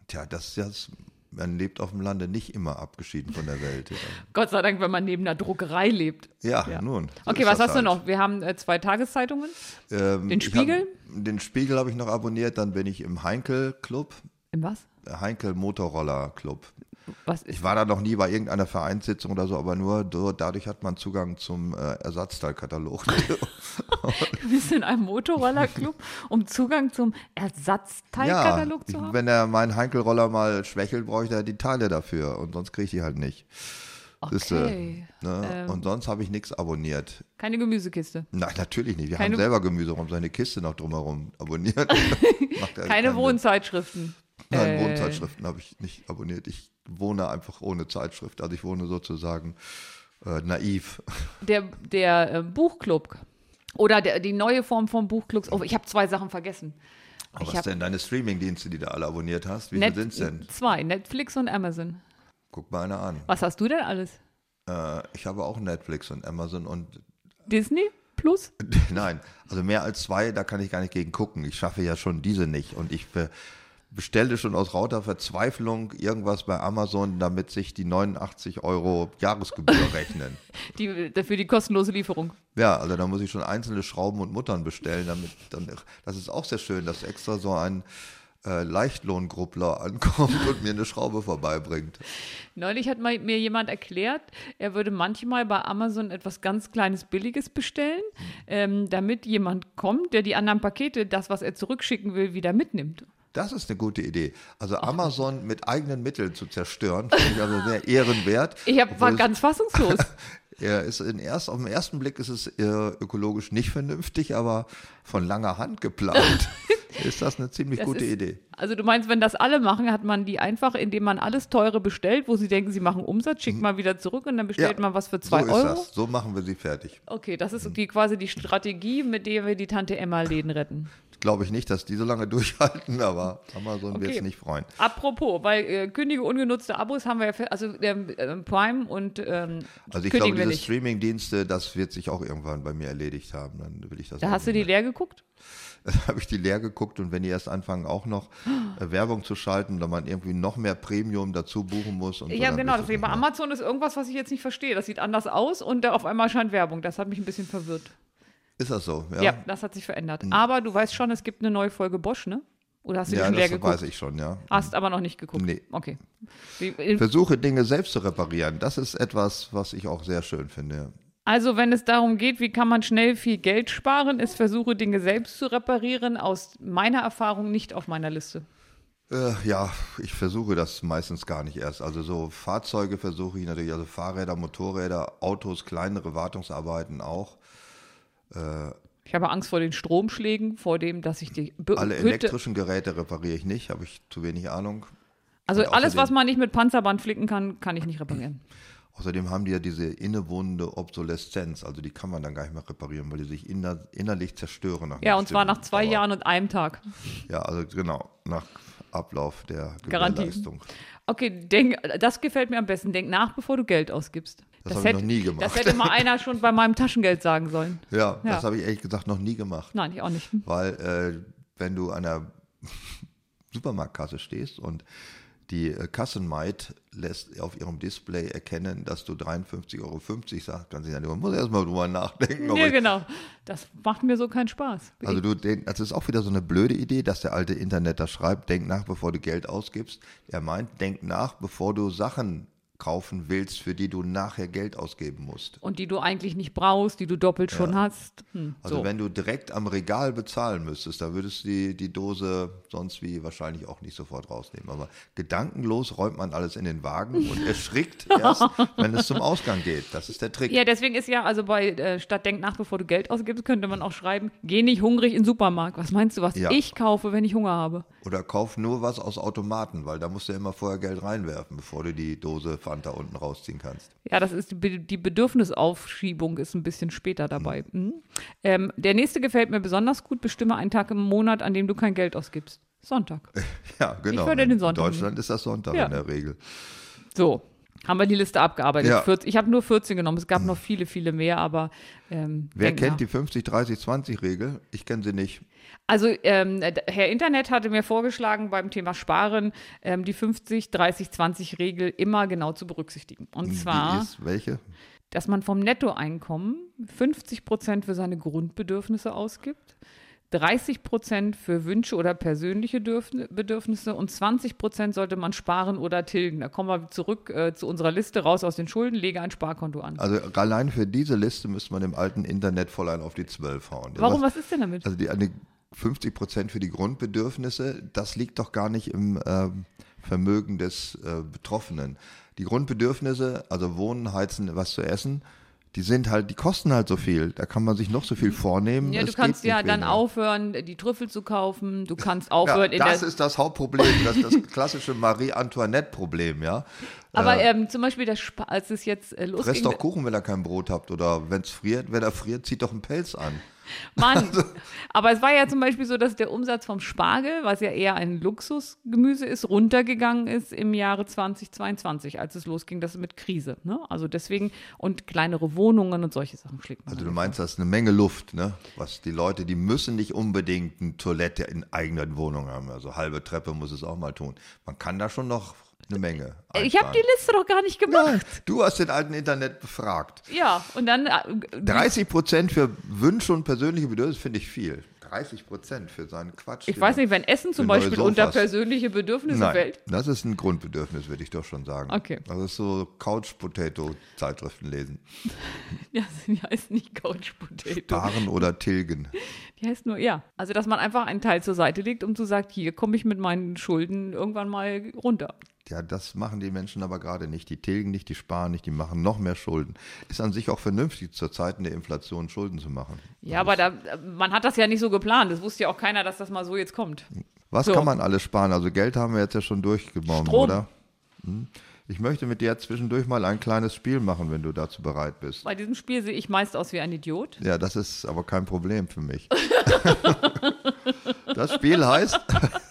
tja, das ist jetzt, man lebt auf dem Lande nicht immer abgeschieden von der Welt. Ja, Gott sei Dank, wenn man neben einer Druckerei lebt. ja, Ja. nun. so Okay, was das hast du halt. noch? Wir haben äh, zwei Tageszeitungen. Ähm, Den Spiegel? Hab, den Spiegel habe ich noch abonniert, dann bin ich im Heinkel Club, Im was? Heinkel Motorroller Club. Was ist? Ich war da noch nie bei irgendeiner Vereinssitzung oder so, aber nur dadurch hat man Zugang zum äh, Ersatzteilkatalog. Du bist in einem Motorrollerclub, um Zugang zum Ersatzteilkatalog ich, zu haben? wenn der mein Heinkel-Roller mal schwächelt, brauche ich da die Teile dafür und sonst kriege ich die halt nicht. Siehste, Okay. ne? Ähm. Und sonst habe ich nichts abonniert. Keine Gemüsekiste. Nein, natürlich nicht. Wir Keine- haben selber Gemüse, warum seine Kiste noch drumherum abonniert? Ja Keine keinen Sinn. Wohnzeitschriften. Nein, Äh, Wohnzeitschriften habe ich nicht abonniert. Ich wohne einfach ohne Zeitschrift. Also ich wohne sozusagen äh, naiv. Der, der äh, Buchclub. Oder der, die neue Form von Buchclubs. Oh, ich habe zwei Sachen vergessen. Aber Ich was denn deine Streamingdienste, die du alle abonniert hast? Wie Net- viele sind's denn? Zwei, Netflix und Amazon. Guck mal einer an. Was hast du denn alles? Äh, ich habe auch Netflix und Amazon und Disney Plus? nein, also mehr als zwei, da kann ich gar nicht gegen gucken. Ich schaffe ja schon diese nicht. Und ich be bestelle schon aus rauter Verzweiflung irgendwas bei Amazon, damit sich die 89 Euro Jahresgebühr rechnen. Die, dafür die kostenlose Lieferung. Ja, also da muss ich schon einzelne Schrauben und Muttern bestellen, damit dann, das ist auch sehr schön, dass extra so ein äh, Leichtlohngruppler ankommt und mir eine Schraube vorbeibringt. Neulich hat mal, mir jemand erklärt, er würde manchmal bei Amazon etwas ganz Kleines Billiges bestellen, ähm, damit jemand kommt, der die anderen Pakete, das, was er zurückschicken will, wieder mitnimmt. Das ist eine gute Idee. Also Amazon mit eigenen Mitteln zu zerstören, finde ich also sehr ehrenwert. Ich hab, war ganz fassungslos. Er ist in erst, auf den ersten Blick ist es äh, ökologisch nicht vernünftig, aber von langer Hand geplant ist das eine ziemlich Das gute ist- Idee. Also du meinst, wenn das alle machen, hat man die einfach, indem man alles teure bestellt, wo sie denken, sie machen Umsatz, schickt man wieder zurück und dann bestellt man was für zwei so ist Euro? das. So machen wir sie fertig. Okay, das ist die, quasi die Strategie, mit der wir die Tante Emma-Läden retten. Glaube ich nicht, dass die so lange durchhalten, aber Amazon wird Okay. es nicht freuen. Apropos, weil äh, kündige ungenutzte Abos haben wir ja, also ähm, Prime und ähm, Also ich glaube, diese. Streaming-Dienste, das wird sich auch irgendwann bei mir erledigt haben. Dann will ich das Da hast du die mehr. leer geguckt? Da habe ich die leer geguckt und wenn die erst anfangen, auch noch äh, Werbung zu schalten, da man irgendwie noch mehr Premium dazu buchen muss. Und so, Ja, dann genau. wird Das bei. Amazon ist irgendwas, was ich jetzt nicht verstehe. Das sieht anders aus und da auf einmal scheint Werbung. Das hat mich ein bisschen verwirrt. Ist das so? Ja, das hat sich verändert. Aber du weißt schon, es gibt eine neue Folge Bosch, ne? Oder hast du die Ja, schon leer das geguckt? weiß ich schon, ja. Hast aber noch nicht geguckt. Nee. Okay. Versuche Dinge selbst zu reparieren. Das ist etwas, was ich auch sehr schön finde. Also, wenn es darum geht, wie kann man schnell viel Geld sparen, ist Versuche, Dinge selbst zu reparieren, aus meiner Erfahrung nicht auf meiner Liste. Äh, ja, ich versuche das meistens gar nicht erst. Also so Fahrzeuge versuche ich natürlich, also Fahrräder, Motorräder, Autos, kleinere Wartungsarbeiten auch. Ich habe Angst vor den Stromschlägen, vor dem, dass ich die B Alle Hütte, elektrischen Geräte repariere ich nicht, habe ich zu wenig Ahnung. also und alles, was man nicht mit Panzerband flicken kann, kann ich nicht reparieren. Außerdem haben die ja diese innewohnende Obsoleszenz, also die kann man dann gar nicht mehr reparieren, weil die sich inner, innerlich zerstören. Nach Ja, und zwar nach zwei Dauer. Jahren und einem Tag. Ja, also genau, nach Ablauf der Garantie. Gewährleistung. Okay, denk, das gefällt mir am besten. Denk nach, bevor du Geld ausgibst. Das habe ich noch nie gemacht. Das hätte mal einer schon bei meinem Taschengeld sagen sollen. Ja, Ja. das habe ich ehrlich gesagt noch nie gemacht. Nein, ich auch nicht. Weil äh, wenn du an der Supermarktkasse stehst und die äh, Kassenmaid lässt auf ihrem Display erkennen, dass du 53,50 Euro sagst, dann sie ja, man muss erstmal drüber nachdenken. Ja, genau. Das macht mir so keinen Spaß. Also du denk, das ist auch wieder so eine blöde Idee, dass der alte Interneter schreibt, denk nach, bevor du Geld ausgibst. Er meint, denk nach, bevor du Sachen kaufen willst, für die du nachher Geld ausgeben musst. Und die du eigentlich nicht brauchst, die du doppelt schon hast. Hm, Also so. wenn du direkt am Regal bezahlen müsstest, dann würdest du die, die Dose sonst wie wahrscheinlich auch nicht sofort rausnehmen. Aber gedankenlos räumt man alles in den Wagen und erschrickt erst, wenn es zum Ausgang geht. Das ist der Trick. Ja, deswegen ist ja, also bei äh, Stadt Denk nach, bevor du Geld ausgibst, könnte man auch schreiben, geh nicht hungrig in den Supermarkt. Was meinst du, was Ja. ich kaufe, wenn ich Hunger habe? Oder kauf nur was aus Automaten, weil da musst du ja immer vorher Geld reinwerfen, bevor du die Dose Fanta unten rausziehen kannst. Ja, das ist die, Be- die Bedürfnisaufschiebung ist ein bisschen später dabei. Mhm. Ähm, der nächste gefällt mir besonders gut. Bestimme einen Tag im Monat, an dem du kein Geld ausgibst. Sonntag. Ja, genau. würde den Sonntag In Deutschland ist das Sonntag Ja. in der Regel. So, haben wir die Liste abgearbeitet. Ja. 40, ich habe nur 14 genommen. Es gab noch viele, viele mehr, aber ähm, Wer kennt nach. die 50-30-20-Regel? Ich kenne sie nicht. Also ähm, Herr Internet hatte mir vorgeschlagen, beim Thema Sparen ähm, die 50-30-20-Regel immer genau zu berücksichtigen. Und Die zwar, ist welche? dass man vom Nettoeinkommen 50 Prozent für seine Grundbedürfnisse ausgibt, 30 Prozent für Wünsche oder persönliche Dürf- Bedürfnisse und 20 Prozent sollte man sparen oder tilgen. Da kommen wir zurück äh, zu unserer Liste raus aus den Schulden, lege ein Sparkonto an. Also allein für diese Liste müsste man im alten Internet voll ein auf die 12 hauen. Warum, was ist denn damit? Also die, eine 50 Prozent für die Grundbedürfnisse, das liegt doch gar nicht im ähm, Vermögen des äh, Betroffenen. Die Grundbedürfnisse, also Wohnen, Heizen, was zu essen, die sind halt, die kosten halt so viel. Da kann man sich noch so viel vornehmen. Ja, du es kannst ja dann weniger. aufhören, die Trüffel zu kaufen. Du kannst Ja, aufhören in das ist das Hauptproblem, das ist das klassische Marie-Antoinette-Problem, ja. Aber ähm, zum Beispiel, das, als es jetzt äh, Fresst losging, doch Kuchen, wenn ihr kein Brot habt. Oder wenn es friert, wenn er friert, zieht doch einen Pelz an. Mann. Aber es war ja zum Beispiel so, dass der Umsatz vom Spargel, was ja eher ein Luxusgemüse ist, runtergegangen ist im Jahre 2022, als es losging, das mit Krise. Ne? Also deswegen und kleinere Wohnungen und solche Sachen schlägt man. Also du meinst, das ist eine Menge Luft, ne? Was die Leute, die müssen nicht unbedingt eine Toilette in eigenen Wohnungen haben. Also halbe Treppe muss es auch mal tun. Man kann da schon noch eine Menge. ich habe die. Liste doch gar nicht gemacht. Du hast den alten Internet befragt. Ja, und dann äh, 30 Prozent für Wünsche und persönliche Bedürfnisse finde ich viel. 30 Prozent für seinen Quatsch. ich weiß nicht, wenn Essen zum Beispiel unter Sofas. persönliche Bedürfnisse Nein, fällt. das ist ein Grundbedürfnis, würde ich doch schon sagen. Okay. Das ist so Couch-Potato-Zeitschriften lesen. Ja, die heißt nicht Couch Potato. Sparen oder tilgen. Die heißt nur, ja. Also, dass man einfach einen Teil zur Seite legt, um zu sagen, hier komme ich mit meinen Schulden irgendwann mal runter. Ja, das machen die Menschen aber gerade nicht. Die tilgen nicht, die sparen nicht, die machen noch mehr Schulden. Ist an sich auch vernünftig, zur Zeiten der Inflation Schulden zu machen. Ja, aber da, man hat das ja nicht so geplant. Das wusste ja auch keiner, dass das mal so jetzt kommt. Was So. kann man alles sparen? Also Geld haben wir jetzt ja schon durchgenommen, oder? Hm. Ich möchte mit dir zwischendurch mal ein kleines Spiel machen, wenn du dazu bereit bist. Bei diesem Spiel sehe ich meist aus wie ein Idiot. Ja, das ist aber kein Problem für mich. das Spiel heißt,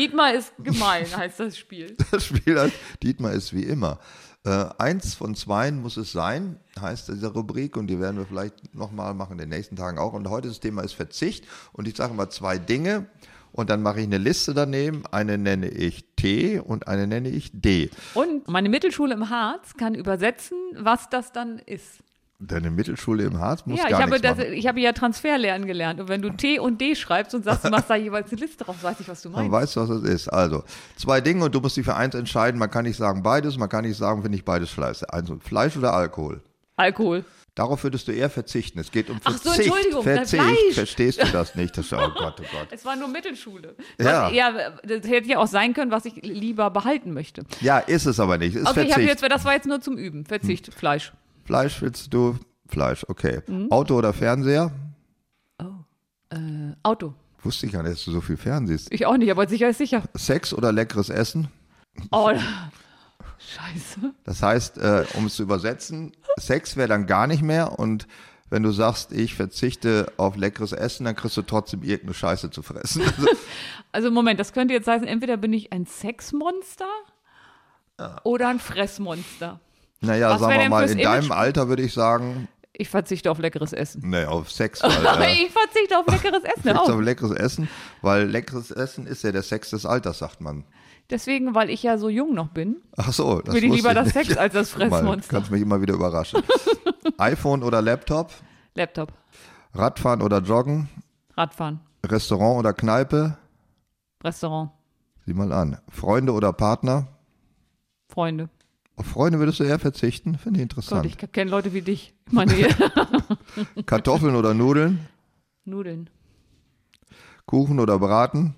Dietmar ist gemein, heißt das Spiel. das Spiel heißt, Dietmar ist wie immer. Äh, eins von zweien muss es sein, heißt diese Rubrik und die werden wir vielleicht nochmal machen in den nächsten Tagen auch. Und heute das Thema ist Verzicht und ich sage mal zwei Dinge und dann mache ich eine Liste daneben. Eine nenne ich T und eine nenne ich D. Und meine Mittelschule im Harz kann übersetzen, was das dann ist. Deine Mittelschule im Harz muss ja, ich gar habe, nichts das, machen. ich habe ja Transferlernen gelernt. Und wenn du T und D schreibst und sagst, du machst da jeweils eine Liste drauf, weiß ich, was du Man meinst. weiß, was es ist. Also, zwei Dinge und du musst dich für eins entscheiden. Man kann nicht sagen beides, man kann nicht sagen, finde ich beides scheiße. Also Fleisch oder Alkohol. Alkohol. Darauf würdest du eher verzichten. Es geht um Ach so, Verzicht. Entschuldigung, na, Verzicht. Fleisch. Verstehst du das nicht? Das, oh Gott, oh Gott. Es war nur Mittelschule. Ja. Ja, das hätte ja auch sein können, was ich lieber behalten möchte. Ja, ist es aber nicht. Ist Okay, ich habe Verzicht. jetzt, das war jetzt nur zum Üben. Verzicht, Fleisch. Fleisch willst du? Fleisch, okay. Mhm. Auto oder Fernseher? Äh, Auto. Wusste ich gar nicht, dass du so viel fernsiehst. Ich auch nicht, aber sicher ist sicher. Sex oder leckeres Essen? Oh, scheiße. Das heißt, äh, um es zu übersetzen, Sex wäre dann gar nicht mehr und wenn du sagst, ich verzichte auf leckeres Essen, dann kriegst du trotzdem irgendeine Scheiße zu fressen. Also, Also Moment, das könnte jetzt heißen, entweder bin ich ein Sexmonster oder ein Fressmonster. Naja, Was sagen wir mal, in Image- deinem Alter würde ich sagen, Ich verzichte auf leckeres Essen. nee, auf Sex. Weil, äh, ich verzichte auf leckeres Essen Sex auch. auf leckeres Essen, weil leckeres Essen ist ja der Sex des Alters, sagt man. Deswegen, weil ich ja so jung noch bin, Ach so, das will ich lieber das nicht. Sex als das Fressmonster. kannst mich immer wieder überraschen. iPhone oder Laptop, Laptop, Radfahren oder Joggen, Radfahren, Restaurant oder Kneipe, Restaurant, sieh mal an, Freunde oder Partner, Freunde, Auf Freunde würdest du eher verzichten? Finde ich Gott, interessant. ich kenne Leute wie dich. Meine Kartoffeln oder Nudeln? Nudeln. Kuchen oder Braten?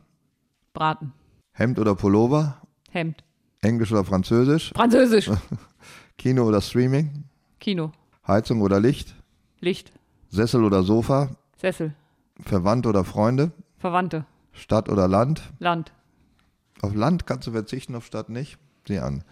Braten. Hemd oder Pullover? Hemd. Englisch oder Französisch? Französisch. Kino oder Streaming? Kino. Heizung oder Licht? Licht. Sessel oder Sofa? Sessel. Verwandte oder Freunde? Verwandte. Stadt oder Land? Land. Auf Land kannst du verzichten, auf Stadt nicht. Sieh an.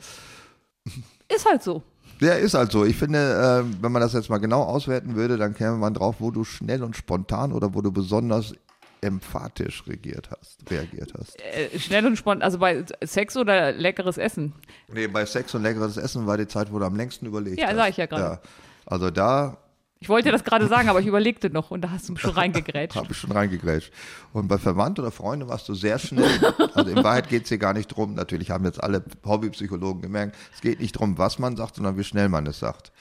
Ist halt so. Ja, ist halt so. Ich finde, äh, wenn man das jetzt mal genau auswerten würde, dann käme man drauf, wo du schnell und spontan oder wo du besonders emphatisch regiert hast, reagiert hast. Äh, schnell und spontan. Also bei Sex oder leckeres Essen. Nee, bei Sex und leckeres Essen war die Zeit, wo du am längsten überlegt Ja, hast. sag ich ja gerade. Ja. Also da Ich wollte das gerade sagen, aber ich überlegte noch und da hast du schon reingegrätscht. habe ich schon reingegrätscht. Und bei Verwandten oder Freunden warst du sehr schnell. Also in Wahrheit geht es hier gar nicht drum. Natürlich haben jetzt alle Hobbypsychologen gemerkt, es geht nicht drum, was man sagt, sondern wie schnell man es sagt.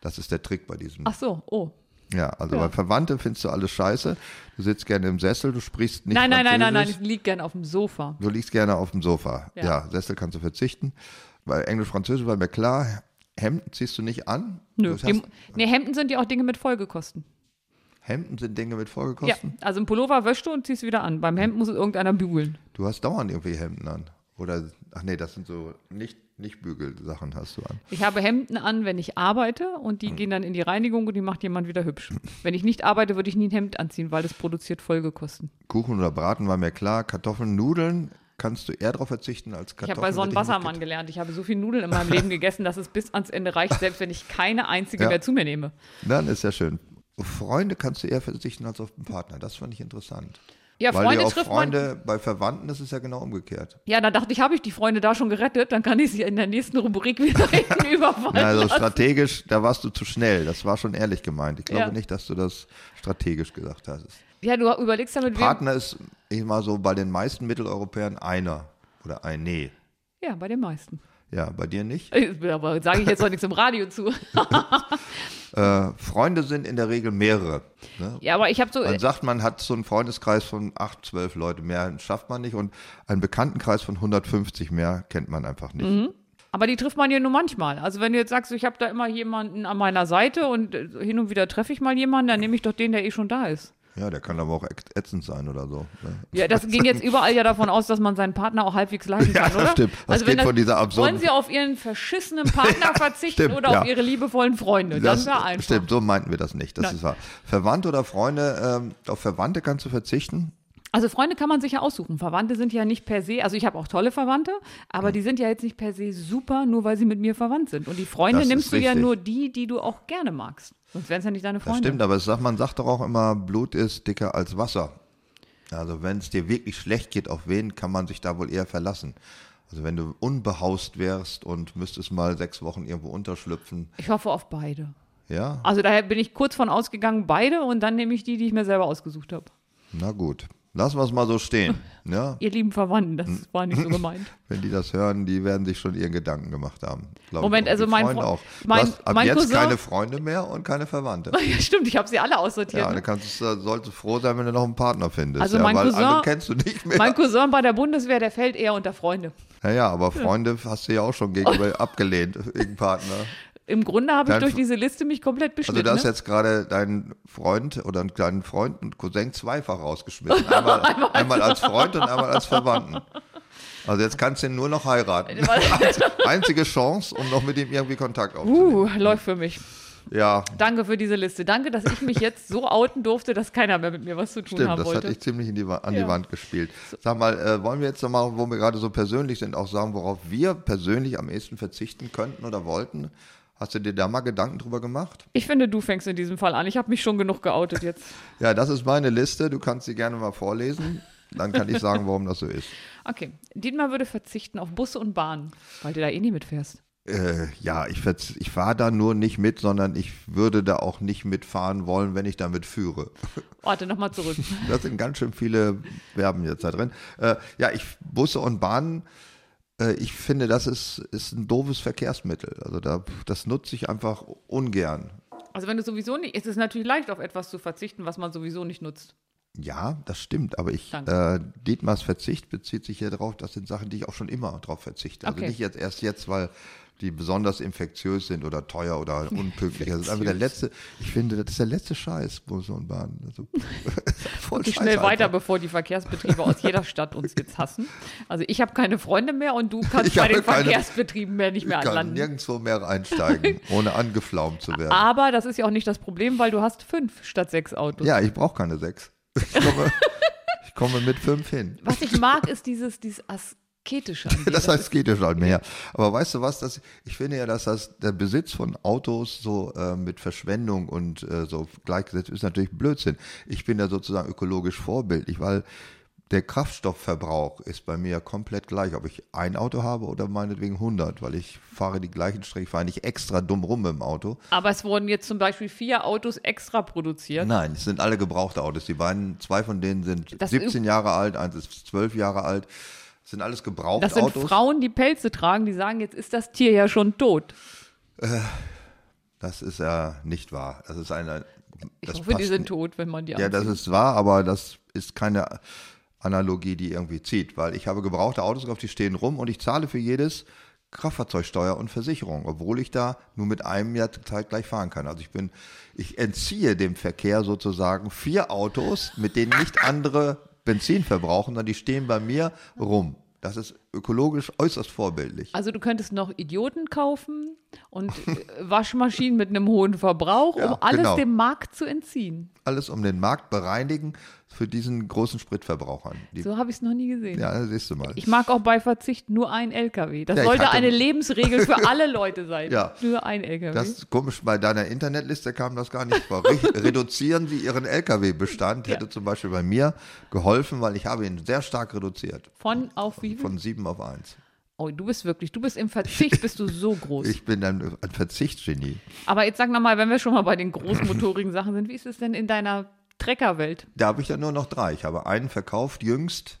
Das ist der Trick bei diesem. Ach so, oh. Ja, also Ja. bei Verwandte findest du alles scheiße. Du sitzt gerne im Sessel, du sprichst nicht Nein, nein, nein, nein, nein, ich lieg gern auf dem Sofa. Du liegst gerne auf dem Sofa. Ja. Ja, Sessel kannst du verzichten. Bei Englisch, Französisch war mir klar, Hemden ziehst du nicht an. Nö. Hast, nee, Hemden sind ja auch Dinge mit Folgekosten. Hemden sind Dinge mit Ja, Folgekosten. also ein Pullover wäschst du und ziehst wieder an. Beim Hemd muss es irgendeiner bügeln. Du hast dauernd irgendwie Hemden an. Oder, ach nee, das sind so nicht, nicht Bügelsachen hast du an. Ich habe Hemden an, wenn ich arbeite und Hm. die gehen dann in die Reinigung und die macht jemand wieder hübsch. Wenn ich nicht arbeite, würde ich nie ein Hemd anziehen, weil das produziert Folgekosten. Kuchen oder Braten war mir klar. Kartoffeln, Nudeln kannst du eher darauf verzichten als Ich Kartoffeln. habe bei Son mit dem Wassermann Mitge- gelernt. Ich habe so viel Nudeln in meinem Leben gegessen, dass es bis ans Ende reicht, selbst wenn ich keine einzige Ja. mehr zu mir nehme. Dann ist ja schön. Auf Freunde kannst du eher verzichten als auf den Partner. Das fand ich interessant. Ja, Weil Freunde auf trifft man. Freunde, bei Verwandten ist es ja genau umgekehrt. Ja, dann dachte ich, habe ich die Freunde da schon gerettet, dann kann ich sie in der nächsten Rubrik wieder überfallen. Ja, also lassen. strategisch, da warst du zu schnell. Das war schon ehrlich gemeint. Ich glaube Ja. nicht, dass du das strategisch gesagt hast. Ja, du überlegst ja mit wem. Partner ist, ich mal so, bei den meisten Mitteleuropäern einer oder ein Nee. Ja, bei den meisten. Ja, bei dir nicht. Äh, Aber sage ich jetzt doch nichts im Radio zu. Äh, Freunde sind in der Regel mehrere. Ne? Ja, aber ich habe so. Man sagt, man hat so einen Freundeskreis von acht, zwölf Leute. Mehr schafft man nicht. Und einen Bekanntenkreis von 150 mehr kennt man einfach nicht. Mhm. Aber die trifft man ja nur manchmal. Also wenn du jetzt sagst, ich habe da immer jemanden an meiner Seite und äh, hin und wieder treffe ich mal jemanden, dann nehme ich doch den, der eh schon da ist. Ja, der kann aber auch ätz- ätzend sein oder so. Ne? Ja, das ging jetzt überall ja davon aus, dass man seinen Partner auch halbwegs leiden Ja, kann, das oder? stimmt. Das also wenn geht von dieser absurden- Wollen Sie auf Ihren verschissenen Partner verzichten stimmt, oder auf ja. Ihre liebevollen Freunde? Das Dann wäre einfach. stimmt, so meinten wir das nicht. Das Nein. ist wahr. Verwandte oder Freunde, ähm, auf Verwandte kannst du verzichten. Also Freunde kann man sich ja aussuchen. Verwandte sind ja nicht per se, also ich habe auch tolle Verwandte, aber die sind ja jetzt nicht per se super, nur weil sie mit mir verwandt sind. Und die Freunde Das nimmst du ja nur die, die du auch gerne magst. Sonst wären es ja nicht deine Das Freunde. stimmt, aber es sagt, man sagt doch auch immer, Blut ist dicker als Wasser. Also wenn es dir wirklich schlecht geht, auf wen kann man sich da wohl eher verlassen? Also wenn du unbehaust wärst und müsstest mal sechs Wochen irgendwo unterschlüpfen, Ich hoffe auf beide. ja, Also daher bin ich kurz von ausgegangen, beide, und dann nehme ich die, die ich mir selber ausgesucht habe. na gut. Lassen wir es mal so stehen. Ja? Ihr lieben Verwandten, das Hm. war nicht so gemeint. Wenn die das hören, die werden sich schon ihren Gedanken gemacht haben. Moment, ich also mein Freunde Fre- auch. Du mein- hast ab jetzt Cousin- keine Freunde mehr und keine Verwandte. ja, stimmt, ich habe sie alle aussortiert. Ja, ne? dann du- solltest du froh sein, wenn du noch einen Partner findest. Also ja, mein weil Cousin- kennst du nicht mehr. Mein Cousin bei der Bundeswehr, der fällt eher unter Freunde. Ja, ja, aber Freunde hast du ja auch schon gegenüber abgelehnt, wegen Partner. Im Grunde habe ich durch diese Liste mich komplett Also beschnitten. du hast ne? jetzt gerade deinen Freund oder einen kleinen Freund und Cousin zweifach rausgeschmissen. Einmal, einmal als Freund und einmal als Verwandten. Also jetzt kannst du ihn nur noch heiraten. Einzige Chance, um noch mit ihm irgendwie Kontakt aufzunehmen. uh, läuft für mich. Ja, Danke für diese Liste. Danke, dass ich mich jetzt so outen durfte, dass keiner mehr mit mir was zu tun stimmt, haben das wollte. hatte ich ziemlich die, an Ja. die Wand gespielt. Sag mal, äh, wollen wir jetzt nochmal, wo wir gerade so persönlich sind, auch sagen, worauf wir persönlich am ehesten verzichten könnten oder wollten? Hast du dir da mal Gedanken drüber gemacht? Ich finde, du fängst in diesem Fall an. Ich habe mich schon genug geoutet jetzt. Ja, das ist meine Liste. Du kannst sie gerne mal vorlesen. Dann kann ich sagen, warum das so ist. Okay. Dietmar würde verzichten auf Busse und Bahnen, weil du da eh nie mitfährst. Äh, ja, ich, ich fahre da nur nicht mit, sondern ich würde da auch nicht mitfahren wollen, wenn ich damit führe. Warte, nochmal zurück. Da sind ganz schön viele Verben jetzt da drin. Äh, ja, ich Busse und Bahnen, ich finde, das ist, ist ein doofes Verkehrsmittel. Also da, das nutze ich einfach ungern. Also wenn du sowieso nicht, ist es natürlich leicht, auf etwas zu verzichten, was man sowieso nicht nutzt. Ja, das stimmt, aber ich, äh, Dietmars Verzicht bezieht sich ja darauf, das sind Sachen, die ich auch schon immer drauf verzichte. Also Okay. nicht jetzt erst jetzt, weil die besonders infektiös sind oder teuer oder unpünktlich. Das ist einfach der letzte, ich finde, das ist der letzte Scheiß, Bus und Bahn. Also, voll Scheiß schnell weiter, bevor die Verkehrsbetriebe aus jeder Stadt uns jetzt hassen. Also ich habe keine Freunde mehr und du kannst Ich bei den keine- Verkehrsbetrieben mehr nicht mehr Ich kann anlanden. nirgendwo mehr einsteigen, ohne angeflaumt zu werden. Aber das ist ja auch nicht das Problem, weil du hast fünf statt sechs Autos. Ja, ich brauche keine sechs. Ich komme, ich komme mit fünf hin. Was ich mag, ist dieses, dieses Asketische. An dir. Das heißt, ja schon mehr. Aber weißt du was, das, ich finde ja, dass das der Besitz von Autos so äh, mit Verschwendung und äh, so gleichgesetzt ist natürlich Blödsinn. Ich bin ja sozusagen ökologisch vorbildlich, weil der Kraftstoffverbrauch ist bei mir komplett gleich, ob ich ein Auto habe oder meinetwegen 100, weil ich fahre die gleichen Strecken, ich fahre nicht extra dumm rum dem Auto. Aber es wurden jetzt zum Beispiel vier Autos extra produziert. Nein, es sind alle gebrauchte Autos. Die beiden, zwei von denen sind Das 17 Jahre alt, eins ist 12 Jahre alt. Das sind alles gebrauchte Das sind Autos. Frauen, die Pelze tragen, die sagen, jetzt ist das Tier ja schon tot. Das ist ja nicht wahr. Das ist eine. Ich hoffe, die sind nicht. tot, wenn man die Ja, das anzieht. ist wahr, aber das ist keine Analogie, die irgendwie zieht, weil ich habe gebrauchte Autos gekauft, die stehen rum und ich zahle für jedes Kraftfahrzeugsteuer und Versicherung, obwohl ich da nur mit einem Jahr zeitgleich fahren kann. Also ich bin, ich entziehe dem Verkehr sozusagen vier Autos, mit denen nicht andere Benzin verbrauchen, sondern die stehen bei mir rum. Das ist ökologisch äußerst vorbildlich. Also du könntest noch Idioten kaufen und äh, Waschmaschinen mit einem hohen Verbrauch, um Ja, alles genau. dem Markt zu entziehen. Alles um den Markt bereinigen für diesen großen Spritverbrauchern. Die, So habe ich es noch nie gesehen. ja, siehst du mal. Ich mag auch bei Verzicht nur ein LKW. Das Ja, sollte eine Lebensregel für alle Leute sein. Ja. Nur ein LKW. Das ist komisch, bei deiner Internetliste kam das gar nicht vor. Re reduzieren Sie Ihren Lkw-Bestand, hätte zum Beispiel bei mir geholfen, weil ich habe ihn sehr stark reduziert. Von auf wie viel? Von sieben auf eins. Oh, du bist wirklich, du bist im Verzicht, bist du so groß. Ich bin ein, ein Verzichtsgenie. Aber jetzt sag noch mal, wenn wir schon mal bei den großmotorigen Sachen sind, wie ist es denn in deiner Treckerwelt? Da habe ich dann nur noch drei. Ich habe einen verkauft jüngst,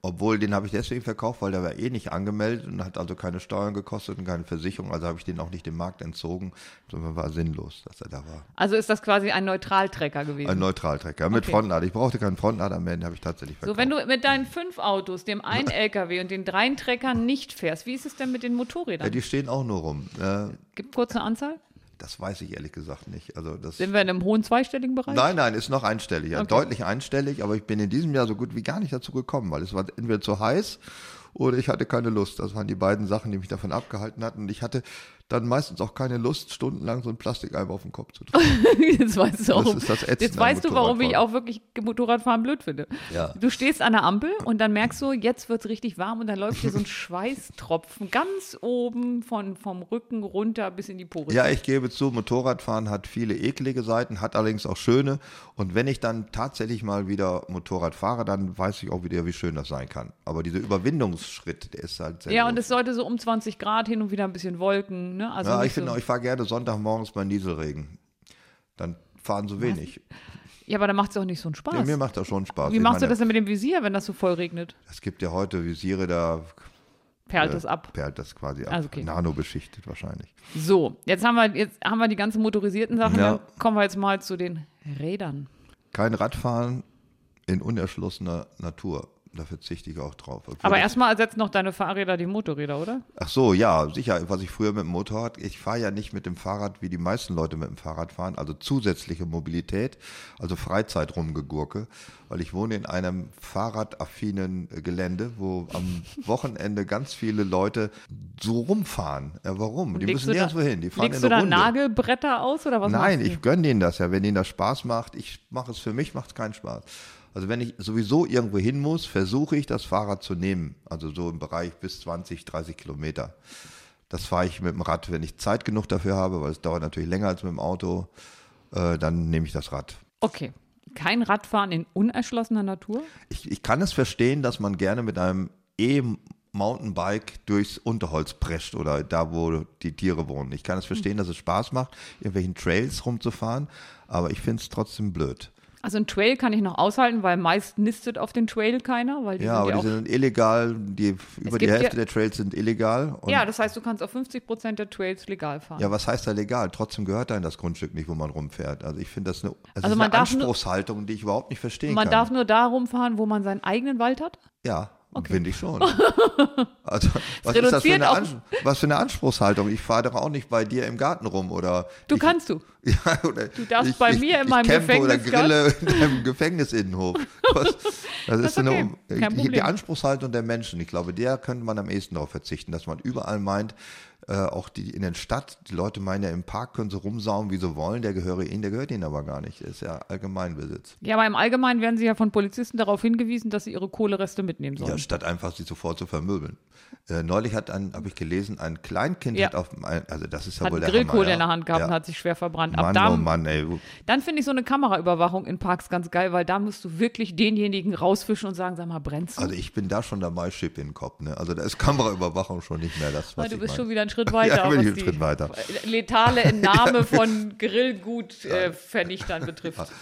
obwohl den habe ich deswegen verkauft, weil der war eh nicht angemeldet und hat also keine Steuern gekostet und keine Versicherung. Also habe ich den auch nicht dem Markt entzogen. sondern war sinnlos, dass er da war. Also ist das quasi ein Neutraltrecker gewesen. Ein Neutraltrecker mit Okay. Frontlader. Ich brauchte keinen Frontlader mehr, den habe ich tatsächlich verkauft. so, wenn du mit deinen fünf Autos, dem einen LKW und den dreien Treckern nicht fährst, wie ist es denn mit den ja, Motorrädern? die stehen auch nur rum. Äh, Gibt kurz eine Anzahl? Das weiß ich ehrlich gesagt nicht. Also das Sind wir in einem hohen zweistelligen Bereich? Nein, nein, ist noch einstellig, ja, Okay. deutlich einstellig, aber ich bin in diesem Jahr so gut wie gar nicht dazu gekommen, weil es war entweder zu heiß oder ich hatte keine Lust. Das waren die beiden Sachen, die mich davon abgehalten hatten. Und ich hatte dann meistens auch keine Lust, stundenlang so einen Plastikeimer auf den Kopf zu tragen. Jetzt weißt du auch. Jetzt weißt du, warum ich auch wirklich Motorradfahren blöd finde. Ja. Du stehst an der Ampel und dann merkst du, jetzt wird es richtig warm und dann läuft dir so ein Schweißtropfen ganz oben von, vom Rücken runter bis in die Pore. Ja, ich gebe zu, Motorradfahren hat viele eklige Seiten, hat allerdings auch schöne. Und wenn ich dann tatsächlich mal wieder Motorrad fahre, dann weiß ich auch wieder, wie schön das sein kann. Aber dieser Überwindungsschritt, der ist halt sehr Ja, groß. und es sollte so um 20 Grad hin und wieder ein bisschen Wolken. Ne? Also ja, ich finde so. auch, ich fahre gerne Sonntagmorgens bei Nieselregen. Dann fahren so wenig. ja, aber dann macht es auch nicht so einen Spaß. Ja, mir macht das schon Spaß. Wie Ich machst du meine, das denn mit dem Visier, wenn das so voll regnet? Es gibt ja heute Visiere, da Perlt äh, es ab. perlt das quasi ab. Also okay. Nano beschichtet wahrscheinlich. So, jetzt haben wir, jetzt haben wir die ganzen motorisierten Sachen. Ja. Dann kommen wir jetzt mal zu den Rädern. Kein Radfahren in unerschlossener Natur. Da verzichte ich auch drauf. Obwohl Aber erstmal ersetzen noch deine Fahrräder die Motorräder, oder? Ach so, ja, sicher. Was ich früher mit dem Motorrad, ich fahre ja nicht mit dem Fahrrad, wie die meisten Leute mit dem Fahrrad fahren, also zusätzliche Mobilität, also Freizeit rumgegurke, weil ich wohne in einem fahrradaffinen äh, Gelände, wo am Wochenende ganz viele Leute so rumfahren. Ja, warum? Die Legst müssen nirgendwo hin, die fahren Legst in du da Runde. Nagelbretter aus oder was Nein, ich gönne denen das ja, wenn ihnen das Spaß macht. Ich mache es für mich, macht es keinen Spaß. Also wenn ich sowieso irgendwo hin muss, versuche ich das Fahrrad zu nehmen. Also so im Bereich bis 20, 30 Kilometer. Das fahre ich mit dem Rad, wenn ich Zeit genug dafür habe, weil es dauert natürlich länger als mit dem Auto. Äh, dann nehme ich das Rad. Okay. Kein Radfahren in unerschlossener Natur? Ich, ich kann es verstehen, dass man gerne mit einem E-Mountainbike durchs Unterholz prescht oder da, wo die Tiere wohnen. Ich kann es verstehen, dass es Spaß macht, irgendwelchen Trails rumzufahren, aber ich finde es trotzdem blöd. Also ein Trail kann ich noch aushalten, weil meist nistet auf den Trail keiner, weil die Ja, sind aber ja die auch. sind illegal, die, über die Hälfte ja- der Trails sind illegal. Ja, das heißt, du kannst auf 50 Prozent der Trails legal fahren. ja, was heißt da legal? Trotzdem gehört einem das Grundstück nicht, wo man rumfährt. Also ich finde das eine, das Also ist man eine darf nur- Anspruchshaltung, die ich überhaupt nicht verstehen Man kann. darf nur da rumfahren, wo man seinen eigenen Wald hat? ja, finde ich schon. Also, was ist das für eine, An was für eine Anspruchsspruchshaltung? Ich fahre doch auch nicht bei dir im Garten rum oder. Du ich, kannst du. Ja, oder Du darfst bei mir in ich meinem campe oder grille in deinem Gefängnisinnenhof. Was, das ist ist eine, okay. Kein die. Anspruchshaltung der Menschen. Ich glaube, der könnte man am ehesten darauf verzichten, dass man überall meint, äh, auch die in der Stadt, die Leute meinen ja, im Park können sie rumsauen, wie sie wollen, der gehöre ihnen, der gehört ihnen aber gar nicht. Der ist ja Allgemeinbesitz. Ja, aber im Allgemeinen werden sie ja von Polizisten darauf hingewiesen, dass sie ihre Kohlereste mitnehmen sollen. Ja, statt einfach sie sofort zu vermöbeln. Äh, neulich hat ein, habe ich gelesen, ein Kleinkind Ja. hat auf, also das ist ja hat wohl der Grillkohle Hammer, ja. in der Hand gehabt ja. und hat sich schwer verbrannt. Ab Mann, da, oh Mann, ey. Dann finde ich so eine Kameraüberwachung in Parks ganz geil, weil da musst du wirklich denjenigen rausfischen und sagen, sag mal, brennst du? Also ich bin da schon dabei, Chip in den Kopf. Ne? Also da ist Kameraüberwachung schon nicht mehr das, was Weil du ich bist meine. schon wieder einen Schritt weiter, Ja, bin ich einen Schritt weiter. letale Entnahme von Grillgut-Vernichtern betrifft.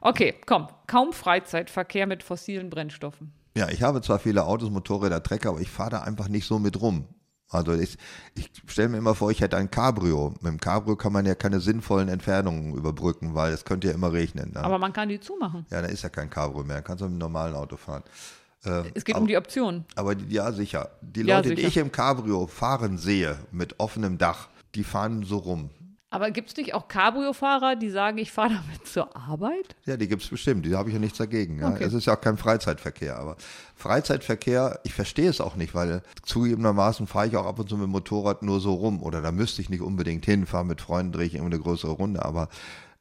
Okay, komm. Kaum Freizeitverkehr mit fossilen Brennstoffen. Ja, ich habe zwar viele Autos, Motorräder, Trecker, aber ich fahre da einfach nicht so mit rum. Also ich, ich stelle mir immer vor, ich hätte ein Cabrio. Mit dem Cabrio kann man ja keine sinnvollen Entfernungen überbrücken, weil es könnte ja immer regnen. Ne? Aber man kann die zumachen. ja, da ist ja kein Cabrio mehr, kannst du mit einem normalen Auto fahren. Es geht aber- um die Option. Aber die, ja, sicher. Die Ja, Leute, die sicher. ich im Cabrio fahren sehe, mit offenem Dach, die fahren so rum. Aber gibt es nicht auch Cabrio-Fahrer, die sagen, ich fahre damit zur Arbeit? Ja, die gibt's bestimmt, die habe ich ja nichts dagegen. Ja. Okay. Es ist ja auch kein Freizeitverkehr, aber Freizeitverkehr, ich verstehe es auch nicht, weil zugegebenermaßen fahre ich auch ab und zu mit dem Motorrad nur so rum oder da müsste ich nicht unbedingt hin, fahre mit Freunden, drehe ich immer eine größere Runde, aber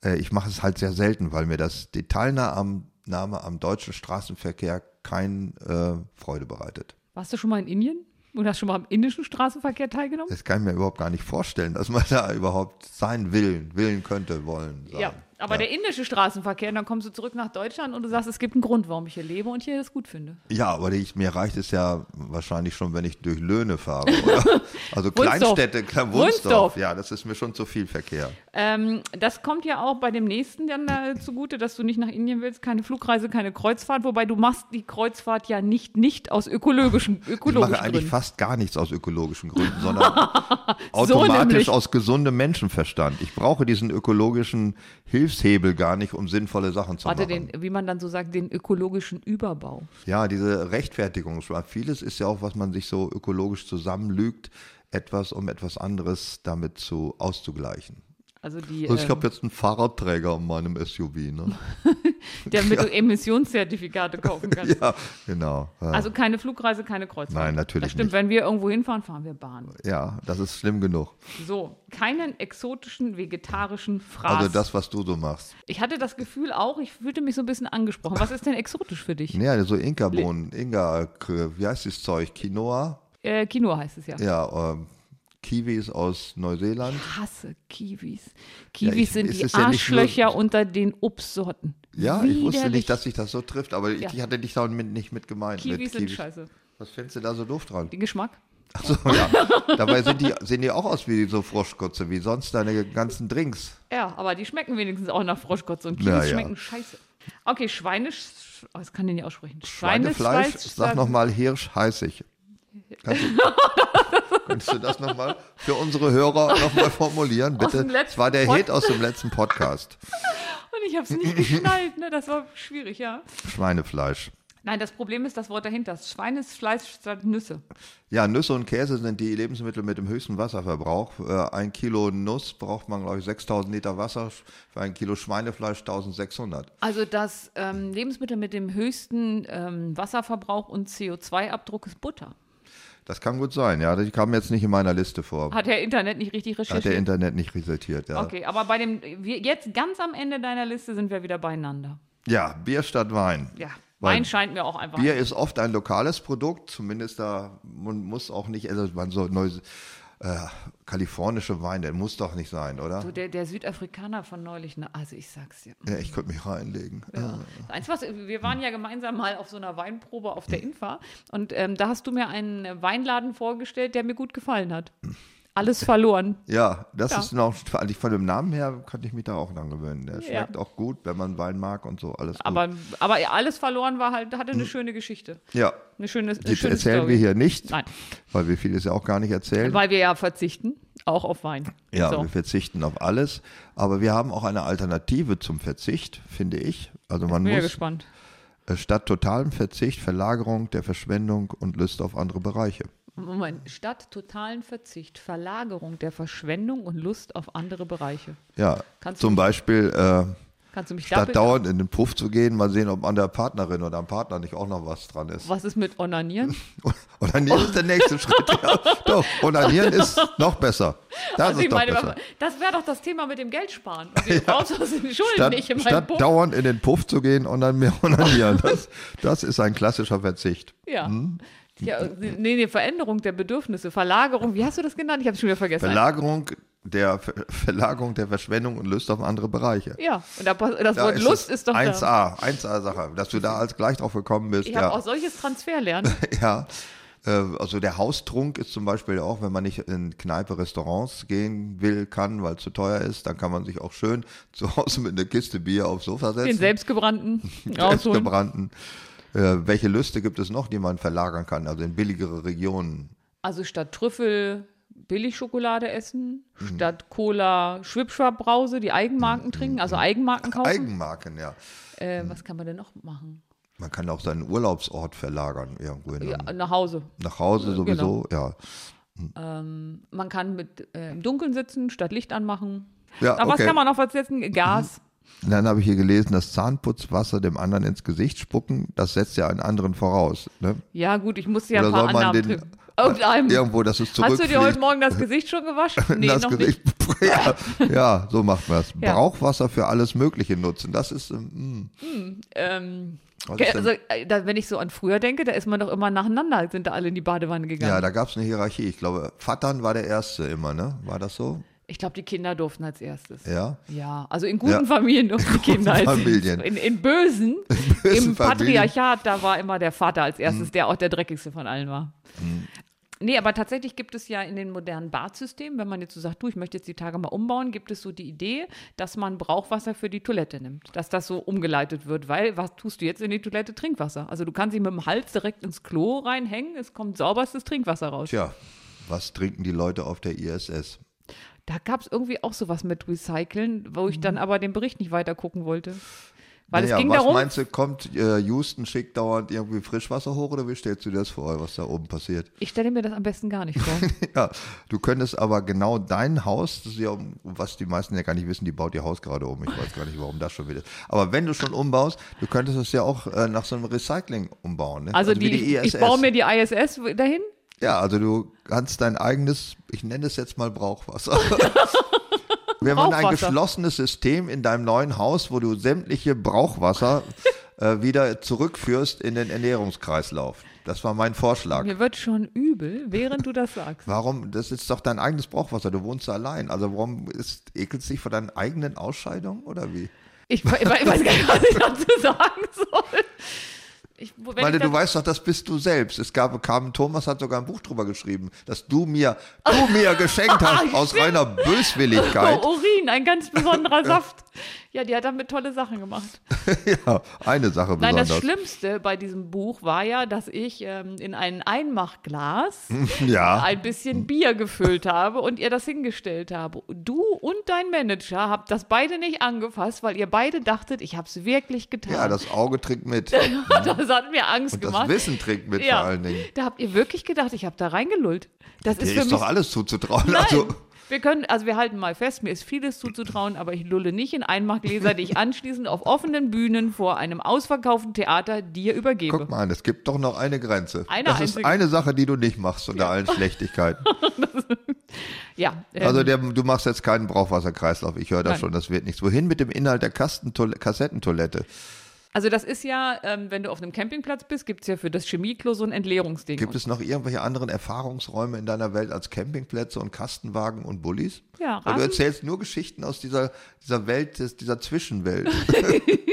äh, ich mache es halt sehr selten, weil mir das die Teilnahme am deutschen Straßenverkehr keine äh, Freude bereitet. Warst du schon mal in Indien? Und hast schon mal am indischen Straßenverkehr teilgenommen? Das kann ich mir überhaupt gar nicht vorstellen, dass man da überhaupt sein will, willen könnte, wollen. Sagen. Ja, aber der indische Straßenverkehr, dann kommst du zurück nach Deutschland und du sagst, es gibt einen Grund, warum ich hier lebe und hier das gut finde. Ja, aber ich, mir reicht es ja wahrscheinlich schon, wenn ich durch Löhne fahre. Oder? Also Kleinstädte, Klein Wunsdorf. Ja, das ist mir schon zu viel Verkehr. Ähm, das kommt ja auch bei dem nächsten dann äh, zugute, dass du nicht nach Indien willst, keine Flugreise, keine Kreuzfahrt, wobei du machst die Kreuzfahrt ja nicht, nicht aus ökologischen, Ich ökologischen mache eigentlich Gründen. fast gar nichts aus ökologischen Gründen, sondern automatisch nämlich. aus gesundem Menschenverstand. Ich brauche diesen ökologischen Hilfshebel gar nicht, um sinnvolle Sachen zu Warte, machen. den, wie man dann so sagt, den ökologischen Überbau. Ja, diese Rechtfertigung. Vieles ist ja auch, was man sich so ökologisch zusammenlügt, etwas, um etwas anderes damit zu auszugleichen. Also die, Also ich ähm, habe jetzt einen Fahrradträger in meinem SUV. Ne? damit du Emissionszertifikate kaufen kannst. Ja, genau. Ja. Also keine Flugreise, keine Kreuzfahrt. Nein, natürlich Das stimmt, nicht. wenn wir irgendwo hinfahren, fahren wir Bahn. Ja, das ist schlimm genug. So, keinen exotischen vegetarischen Fraß. Also das, was du so machst. ich hatte das Gefühl auch, ich fühlte mich so ein bisschen angesprochen. Was ist denn exotisch für dich? Ja, so Inka-Bohnen, Inga, wie heißt das Zeug? Quinoa? Äh, Quinoa heißt es ja. Ja, ähm, Kiwis aus Neuseeland. Ich hasse Kiwis. Ja, Kiwis ich- sind die ist ja nur- Arschlöcher unter den Obstsorten. Ja, ich wusste Widerlich. nicht, dass sich das so trifft, aber ich, Ja. ich hatte dich damit nicht mit gemeint. Kiwis mit sind scheiße. Was findest du da so doof dran? Den Geschmack? Achso, ja. Dabei sind die, sehen die auch aus wie so Froschkotze, wie sonst deine ganzen Drinks. Ja, aber die schmecken wenigstens auch nach Froschkotze und Kiwis Na ja. schmecken scheiße. Okay, Schweinisch. Oh, das kann den nicht aussprechen. Schweinefleisch, sag nochmal Hirsch heißig. Kannst du, könntest du das nochmal für unsere Hörer nochmal formulieren, bitte? Das war der Pod- Hit aus dem letzten Podcast. Und ich habe es nicht geschnallt, ne? Das war schwierig, ja. Schweinefleisch. Nein, das Problem ist das Wort dahinter. Schweinesfleisch statt Nüsse. Ja, Nüsse und Käse sind die Lebensmittel mit dem höchsten Wasserverbrauch. Äh, ein Kilo Nuss braucht man, glaube ich, 6000 Liter Wasser. Für ein Kilo Schweinefleisch 1600. Also das ähm, Lebensmittel mit dem höchsten ähm, Wasserverbrauch und CO2-Abdruck ist Butter. Das kann gut sein, ja. Die kam jetzt nicht in meiner Liste vor. Hat der Internet nicht richtig Hat der recherchiert? Internet nicht resettiert, ja. okay, aber bei dem, jetzt ganz am Ende deiner Liste sind wir wieder beieinander. Ja, Bier statt Wein. Ja, Weil Wein scheint mir auch einfach. Bier ist oft ein lokales Produkt, zumindest da man muss auch nicht, also man so äh, kalifornische Wein, der muss doch nicht sein, oder? so der, der Südafrikaner von neulich, ne? also ich sag's dir. Ja, ich könnte mich reinlegen. Ja. Eins, was, wir waren ja gemeinsam mal auf so einer Weinprobe auf der Infa und ähm, da hast du mir einen Weinladen vorgestellt, der mir gut gefallen hat. Alles verloren. Ja, das Ja. ist noch, eigentlich von dem Namen her könnte ich mich da auch dran gewöhnen. Der Ja. schmeckt auch gut, wenn man Wein mag und so, alles gut. Aber, aber alles verloren war halt, hatte eine schöne Geschichte. ja, Eine schöne, eine die schöne erzählen Story. wir hier nicht, Nein, weil wir vieles ja auch gar nicht erzählen. weil wir ja verzichten, auch auf Wein. Ja, so. wir verzichten auf alles, aber wir haben auch eine Alternative zum Verzicht, finde ich. Also man Bin ja muss, gespannt. Äh, Statt totalem Verzicht, Verlagerung der Verschwendung und Lust auf andere Bereiche. Moment, statt totalen Verzicht, Verlagerung der Verschwendung und Lust auf andere Bereiche. Ja, Kannst du zum Beispiel äh, Kannst du mich statt dauernd in den Puff zu gehen, mal sehen, ob an der Partnerin oder am Partner nicht auch noch was dran ist. Was ist mit Onanieren? Onanieren ist der nächste Schritt. Ja, doch, Onanieren ist noch besser. Das Also ist ich doch meine, besser. das wäre doch das Thema mit dem Geld sparen. Brauchen das in Schulden Statt, nicht in statt Buch. dauernd in den Puff zu gehen und dann mehr onanieren. Das, das ist ein klassischer Verzicht. Ja. Hm? Ja, nee, nee, Veränderung der Bedürfnisse, Verlagerung, wie hast du das genannt? Ich habe es schon wieder vergessen. Verlagerung der, Ver Verlagerung der Verschwendung und Lust auf andere Bereiche. ja, und da, das Da Wort ist Lust ist doch da. 1A, 1A-Sache, dass du da als gleich drauf gekommen bist. Ich habe ja. auch solches Transferlernen. Ja, äh, also der Haustrunk ist zum Beispiel auch, wenn man nicht in Kneipe, Restaurants gehen will, kann, weil es zu teuer ist, dann kann man sich auch schön zu Hause mit einer Kiste Bier aufs Sofa setzen. Den selbstgebrannten. Selbstgebrannten. Äh, welche Lüste gibt es noch, die man verlagern kann, also in billigere Regionen? Also statt Trüffel Billigschokolade essen, Mhm. statt Cola Schwipschwap-Brause, die Eigenmarken trinken, also Eigenmarken kaufen. Eigenmarken, ja. äh, was kann man denn noch machen? Man kann auch seinen Urlaubsort verlagern, irgendwo in Ja, nach Hause. nach Hause sowieso, ja. Man kann mit äh, im Dunkeln sitzen, statt Licht anmachen. Ja, Aber okay. was kann man noch versetzen? Gas. Und dann habe ich hier gelesen, das Zahnputzwasser dem anderen ins Gesicht spucken, das setzt ja einen anderen voraus. Ne? Ja, gut, ich musste ja Oder ein paar soll man Annahmen den. Irgendeinem. irgendwo, dass es Hast du dir zurückfliegt? heute Morgen das Gesicht schon gewaschen? Nee, das noch Gesicht, nicht. ja, so macht man es. Ja. Brauchwasser für alles Mögliche nutzen. Das ist, ähm, Ähm, Was ist denn- also, äh, da, wenn ich so an früher denke, da ist man doch immer nacheinander, sind da alle in die Badewanne gegangen. ja, da gab es eine Hierarchie. Ich glaube, Vattern war der Erste immer, ne? War das so? Ich glaube, die Kinder durften als erstes. Ja. Ja, also in guten Ja. Familien durften die Kinder als Familien. In, in bösen, bösen im Familien. Patriarchat, da war immer der Vater als erstes, der auch der dreckigste von allen war. Nee, aber tatsächlich gibt es ja in den modernen Badsystemen, wenn man jetzt so sagt, du, ich möchte jetzt die Tage mal umbauen, gibt es so die Idee, dass man Brauchwasser für die Toilette nimmt. Dass das so umgeleitet wird, weil was tust du jetzt in die Toilette? Trinkwasser. Also du kannst sie mit dem Hals direkt ins Klo reinhängen, es kommt sauberstes Trinkwasser raus. Tja, was trinken die Leute auf der ISS? Da gab es irgendwie auch sowas mit Recyceln, wo ich dann aber den Bericht nicht weiter gucken wollte. Weil naja, es ging was darum, meinst du, kommt äh, Houston schickt dauernd irgendwie Frischwasser hoch oder wie stellst du dir das vor, was da oben passiert? ich stelle mir das am besten gar nicht vor. Ja, du könntest aber genau dein Haus, das ist ja, was die meisten ja gar nicht wissen, die baut ihr Haus gerade um. Ich weiß gar nicht, warum das schon wieder ist. Aber wenn du schon umbaust, du könntest es ja auch äh, nach so einem Recycling umbauen. Ne? Also, wie die, ich, ich baue mir die ISS dahin. Ja, also du kannst dein eigenes, ich nenne es jetzt mal Brauchwasser. Wir haben ein geschlossenes System in deinem neuen Haus, wo du sämtliche Brauchwasser äh, wieder zurückführst in den Ernährungskreislauf. Das war mein Vorschlag. Mir wird schon übel, während du das sagst. Warum? Das ist doch dein eigenes Brauchwasser. Du wohnst allein. Also warum ist, ekelst du dich vor deinen eigenen Ausscheidungen oder wie? Ich, ich weiß gar nicht, was ich dazu sagen soll. Ich, Weil du weißt doch, das bist du selbst. Es gab, kam, Thomas hat sogar ein Buch drüber geschrieben, dass du mir, du mir geschenkt hast aus reiner Böswilligkeit. Oh, Urin, ein ganz besonderer Saft. Ja, die hat damit tolle Sachen gemacht. Ja, eine Sache Nein, das besonders. Schlimmste bei diesem Buch war ja, dass ich ähm, in ein Einmachglas Ja. ein bisschen Bier gefüllt habe und ihr das hingestellt habe. Du und dein Manager habt das beide nicht angefasst, weil ihr beide dachtet, ich habe es wirklich getan. Ja, das Auge trinkt mit. das hat mir Angst Und gemacht. das Wissen trinkt mit ja, vor allen Dingen. Da habt ihr wirklich gedacht, ich habe da reingelullt. Das ist Dir ist doch alles zuzutrauen. Nein. Also, wir können, also wir halten mal fest, mir ist vieles zuzutrauen, aber ich lulle nicht in Einmachgläser, die ich anschließend auf offenen Bühnen vor einem ausverkauften Theater dir übergebe. guck mal, es gibt doch noch eine Grenze. Eine das ist eine Sache, die du nicht machst unter allen Schlechtigkeiten. Ja, ähm, Also der, du machst jetzt keinen Brauchwasserkreislauf. Ich höre das Nein. schon, das wird nichts. Wohin mit dem Inhalt der Kastentoil- Kassettentoilette? Also das ist ja, ähm, wenn du auf einem Campingplatz bist, gibt es ja für das Chemieklo so ein Entleerungsding. Gibt es noch irgendwelche anderen Erfahrungsräume in deiner Welt als Campingplätze und Kastenwagen und Bullis? Ja, Weil du Rasen- erzählst nur Geschichten aus dieser, dieser Welt, des, dieser Zwischenwelt.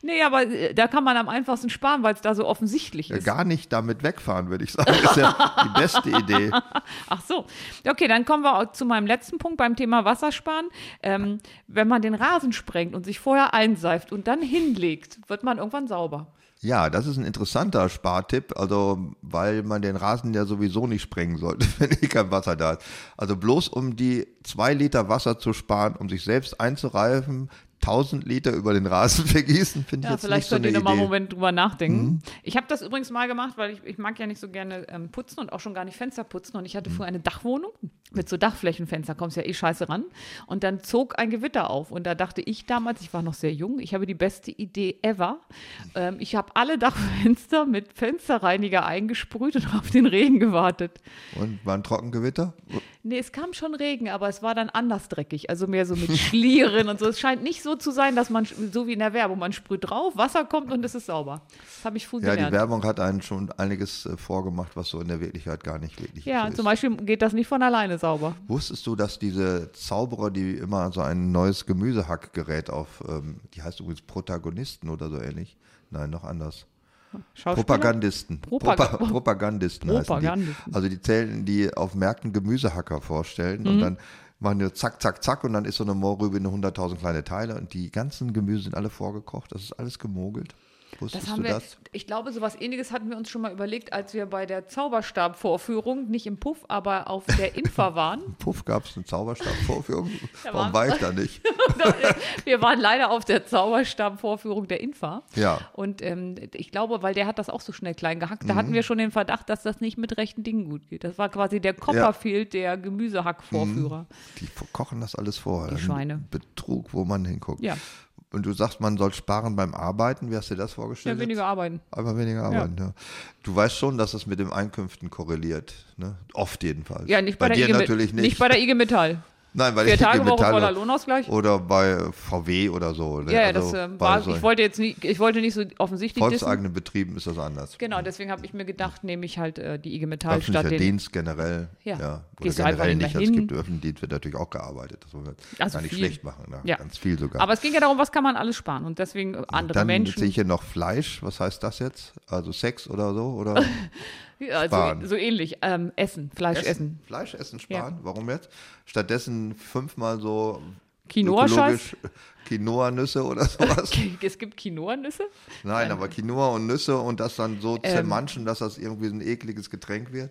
Nee, aber äh, da kann man am einfachsten sparen, weil es da so offensichtlich Ja, ist. Gar nicht damit wegfahren, würde ich sagen. Das ist ja die beste Idee. Ach so. Okay, dann kommen wir auch zu meinem letzten Punkt beim Thema Wassersparen. Ähm, wenn man den Rasen sprengt und sich vorher einseift und dann hinlegt, wird man irgendwann sauber. Ja, das ist ein interessanter Spartipp, also weil man den Rasen ja sowieso nicht sprengen sollte, wenn kein Wasser da ist. Also bloß um die zwei Liter Wasser zu sparen, um sich selbst einzureifen, 1000 Liter über den Rasen vergießen, finde ich Ja, jetzt vielleicht nicht so könnt eine ihr noch mal einen. Mhm. Moment drüber nachdenken. Ich habe das übrigens mal gemacht, weil ich, ich mag ja nicht so gerne ähm, putzen und auch schon gar nicht Fenster putzen. Und ich Mhm. hatte vorher eine Dachwohnung mit so Dachflächenfenster, kommst ja eh scheiße ran. Und dann zog ein Gewitter auf. Und da dachte ich damals, ich war noch sehr jung, ich habe die beste Idee ever. Ähm, ich habe alle Dachfenster mit Fensterreiniger eingesprüht und auf den Regen gewartet. Und war ein Trockengewitter? Nee, es kam schon Regen, aber es war dann anders dreckig. Also mehr so mit Schlieren und so. Es scheint nicht so zu sein, dass man, so wie in der Werbung, man sprüht drauf, Wasser kommt und es ist sauber. Das habe ich früh Ja, die gelernt. Werbung hat einen schon einiges äh, vorgemacht, was so in der Wirklichkeit gar nicht wirklich Ja, ist. zum Beispiel geht das nicht von alleine sauber. Wusstest du, dass diese Zauberer, die immer so ein neues Gemüsehackgerät auf, ähm, die heißt übrigens Protagonisten oder so ähnlich? Nein, noch anders. Propagandisten. Propag- Propa Propagandisten heißen Propagandisten. die. Also die zählen, die auf Märkten Gemüsehacker vorstellen Mhm. und dann machen die zack, zack, zack und dann ist so eine Mohrrübe in 100.000 kleine Teile und die ganzen Gemüse sind alle vorgekocht. Das ist alles gemogelt. Wusstest Das haben wir, das? ich glaube, sowas ähnliches hatten wir uns schon mal überlegt, als wir bei der Zauberstab-Vorführung, nicht im Puff, aber auf der Infa waren. Puff, gab es eine Zauberstabvorführung? Da Warum war ich da nicht? wir waren leider auf der Zauberstab-Vorführung der Infa. Ja. Und ähm, ich glaube, weil der hat das auch so schnell klein gehackt, da Mhm. hatten wir schon den Verdacht, dass das nicht mit rechten Dingen gut geht. Das war quasi der Copperfield der Gemüsehack-Vorführer. Die kochen das alles vor. Die Ein Schweine. Betrug, wo man hinguckt. Ja. Und du sagst, man soll sparen beim Arbeiten. Wie hast du dir das Ja, vorgestellt? weniger arbeiten. Einfach weniger arbeiten, ja. Du weißt schon, dass es mit den Einkünften korreliert. Ne? Oft jedenfalls. Ja, nicht bei, der dir IG natürlich nicht. Nicht bei der IG Metall. Nein, weil Vier ich Tage Woche voller Lohnausgleich. Oder bei VW oder so. Ne? Ja, Also das äh, war, ich wollte jetzt nicht, ich wollte nicht so offensichtlich dissen. volkseigenen Betrieben ist das anders. Genau, deswegen habe ich mir gedacht, nehme ich halt äh, die IG Metall statt den. Dienst generell. Ja. Ja. Oder einfach generell nicht Es gibt öffentlichen Dienst, wird natürlich auch gearbeitet. Das wollen wir Also gar nicht viel. schlecht machen. Ne? Ja. Ganz viel sogar. Aber es ging ja darum, was kann man alles sparen und deswegen äh, andere Dann Menschen. sehe ich hier noch Fleisch. Was heißt das jetzt? Also Sex oder so? Oder Ja, sparen. so, so ähnlich. Ähm, essen, Fleisch essen. Fleisch essen sparen? Warum jetzt? Stattdessen fünfmal so Quinoa-Scheiß? Quinoa-Nüsse oder sowas? Es gibt Quinoa-Nüsse? Nein, aber Quinoa und Nüsse und das dann so Ähm. zermanschen, dass das irgendwie ein ekliges Getränk wird.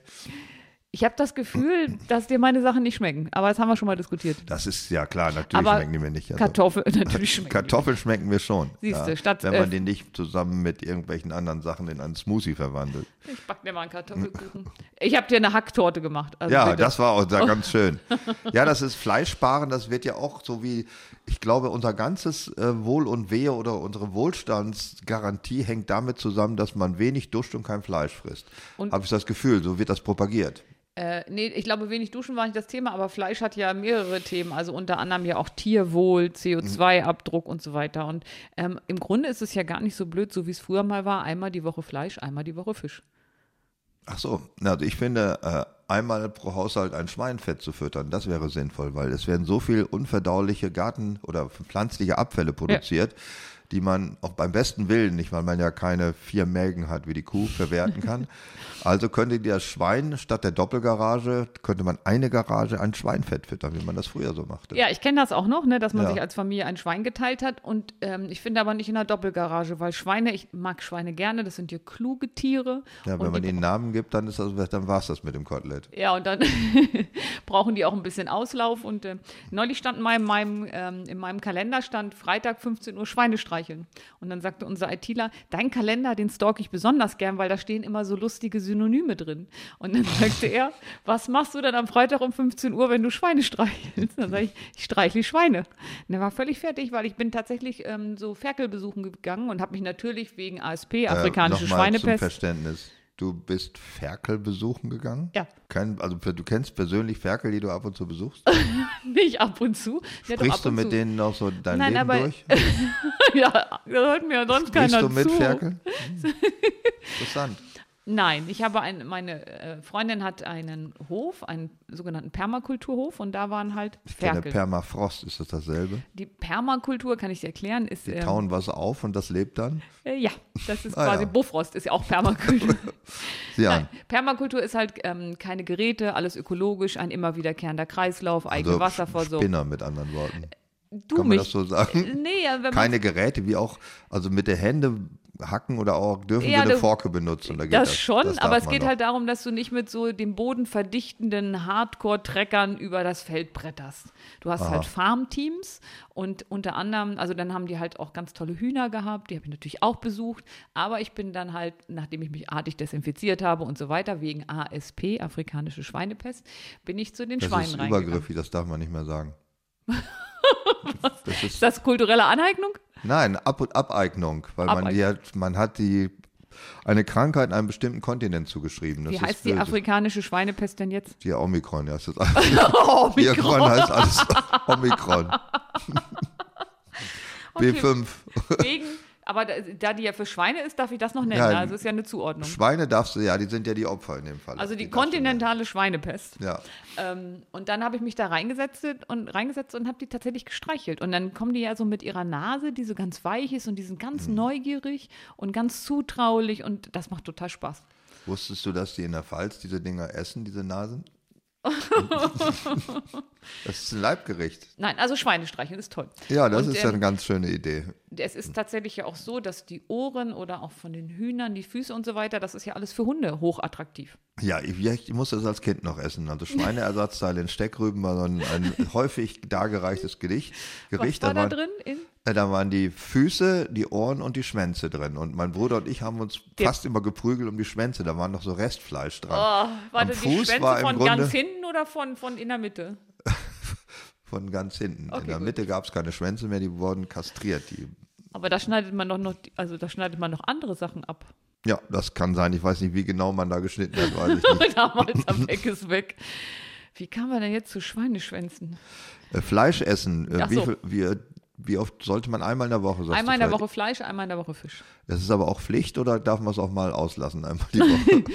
Ich habe das Gefühl, dass dir meine Sachen nicht schmecken. Aber das haben wir schon mal diskutiert. Das ist ja klar, natürlich Aber schmecken die mir nicht. Also, Kartoffeln, natürlich schmecken. Kartoffeln schmecken mir schon. Siehste, ja, statt, wenn man äh, die nicht zusammen mit irgendwelchen anderen Sachen in einen Smoothie verwandelt. Ich back dir mal einen Kartoffelkuchen. Ich habe dir eine Hacktorte gemacht. Also Ja, bitte. das war auch da ganz schön. Ja, das ist Fleischsparen, das wird ja auch so wie, ich glaube, unser ganzes äh, Wohl und Wehe oder unsere Wohlstandsgarantie hängt damit zusammen, dass man wenig duscht und kein Fleisch frisst. Habe ich das Gefühl, so wird das propagiert. Äh, nee, ich glaube, wenig duschen war nicht das Thema, aber Fleisch hat ja mehrere Themen, also unter anderem ja auch Tierwohl, CO2-Abdruck und so weiter. Und ähm, im Grunde ist es ja gar nicht so blöd, so wie es früher mal war, einmal die Woche Fleisch, einmal die Woche Fisch. Ach so, also ich finde, äh, einmal pro Haushalt ein Schweinfett zu füttern, das wäre sinnvoll, weil es werden so viel unverdauliche Garten- oder pflanzliche Abfälle produziert, die man auch beim besten Willen, nicht weil man ja keine vier Mägen hat wie die Kuh, verwerten kann. also könnte das Schwein statt der Doppelgarage, könnte man eine Garage ein Schweinfett füttern, wie man das früher so machte. Ja, ich kenne das auch noch, ne, dass man Ja. sich als Familie ein Schwein geteilt hat. Und ähm, ich finde aber nicht in der Doppelgarage, weil Schweine, ich mag Schweine gerne, das sind ja kluge Tiere. Ja, wenn man ihnen Namen gibt, dann ist das, dann war es das mit dem Kotelett. Ja, und dann brauchen die auch ein bisschen Auslauf. Und äh, neulich stand in meinem, ähm, in meinem Kalender stand Freitag 15 Uhr Schweine streicheln. Und dann sagte unser ITler, dein Kalender, den stalk ich besonders gern, weil da stehen immer so lustige Synonyme drin. Und dann sagte er, was machst du denn am Freitag um 15 Uhr, wenn du Schweine streichelst? Dann sage ich, ich streichle Schweine. Und er war völlig fertig, weil ich bin tatsächlich ähm, so Ferkel besuchen gegangen und habe mich natürlich wegen ASP, afrikanische äh, nochmal zum Schweinepest, Verständnis. Du bist Ferkel besuchen gegangen? Ja. Kein, also du kennst persönlich Ferkel, die du ab und zu besuchst? nicht ab und zu. Ja, ab Sprichst du und mit zu. denen noch so dein Nein, Leben aber- durch? ja, da hört mir ja sonst Sprichst keiner du mit zu. Ferkel? Hm. Interessant. Nein, ich habe ein, meine äh, Freundin hat einen Hof, einen sogenannten Permakulturhof und da waren halt Ich kenne Ferkel. Permafrost, ist das dasselbe? Die Permakultur, kann ich dir erklären, ist Die ähm, tauen was auf und das lebt dann? äh, ja, das ist Ah, quasi ja. Bofrost, ist ja auch Permakultur. Nein, Permakultur ist halt ähm, keine Geräte, alles ökologisch, ein immer wiederkehrender Kreislauf, eigene Also Wasserversorgung. Spinner mit anderen Worten. Du Kann man mich, das so sagen? nee, ja, Keine Geräte, wie auch, also mit der Hände hacken oder auch dürfen Ja, wir eine du- Forke benutzen? Da geht Das, schon, das aber es geht noch. halt darum, dass du nicht mit so dem Boden verdichtenden Hardcore-Treckern über das Feld bretterst. Du hast halt Farmteams und unter anderem, also dann haben die halt auch ganz tolle Hühner gehabt, die habe ich natürlich auch besucht, aber ich bin dann halt, nachdem ich mich artig desinfiziert habe und so weiter, wegen ASP, afrikanische Schweinepest, bin ich zu den Das Schweinen ist reingegangen. übergriffig, das darf man nicht mehr sagen. das ist, Ist das kulturelle Aneignung? nein, Ab Abeignung, weil man die hat, man hat die eine Krankheit einem bestimmten Kontinent zugeschrieben. Das Wie heißt die afrikanische Schweinepest denn jetzt? Die Omikron, ja. Das ist Oh, Omikron heißt alles Omikron. Okay. B5. Wegen, aber da, da die ja für Schweine ist, darf ich das noch nennen. Ja, also ist ja eine Zuordnung. Schweine darfst du, ja, die sind ja die Opfer in dem Fall. Also die nennen. kontinentale Schweinepest. Ja. Ähm, und dann habe ich mich da reingesetzt und reingesetzt und habe die tatsächlich gestreichelt. Und dann kommen die ja so mit ihrer Nase, die so ganz weich ist und die sind Mhm. ganz neugierig und ganz zutraulich und das macht total Spaß. Wusstest du, dass die in der Pfalz diese Dinger essen, diese Nasen? das ist ein Leibgericht. Nein, also Schweine streicheln ist toll. Ja, das Und, ist ja ähm, eine ganz schöne Idee. Es ist tatsächlich ja auch so, dass die Ohren oder auch von den Hühnern, die Füße und so weiter, das ist ja alles für Hunde hochattraktiv. Ja, ich, ich musste das als Kind noch essen. Also Schweineersatzteile in Steckrüben war so ein, ein häufig dargereichtes Gericht. Gericht. Was war da waren- drin? In, Äh, Da waren die Füße, die Ohren und die Schwänze drin. Und mein Bruder und ich haben uns Der- fast immer geprügelt um die Schwänze. Da war noch so Restfleisch dran. oh, warte, die Fuß Schwänze war im von Grunde- ganz hinten oder von, von in der Mitte? Von ganz hinten. Okay, In der gut. Mitte gab es keine Schwänze mehr, die wurden kastriert. Die, Aber da schneidet man doch noch, also da schneidet man noch andere Sachen ab. ja, das kann sein. Ich weiß nicht, wie genau man da geschnitten hat, weiß ich nicht. Damals am Weg ist weg. Wie kam man denn jetzt zu Schweineschwänzen? Äh, Fleisch essen. Äh, Ach wie, so. viel, wie, wie oft sollte man einmal in der Woche? Einmal in der? Woche Fleisch, einmal in der Woche Fisch. Das ist aber auch Pflicht oder darf man es auch mal auslassen, einmal die Woche?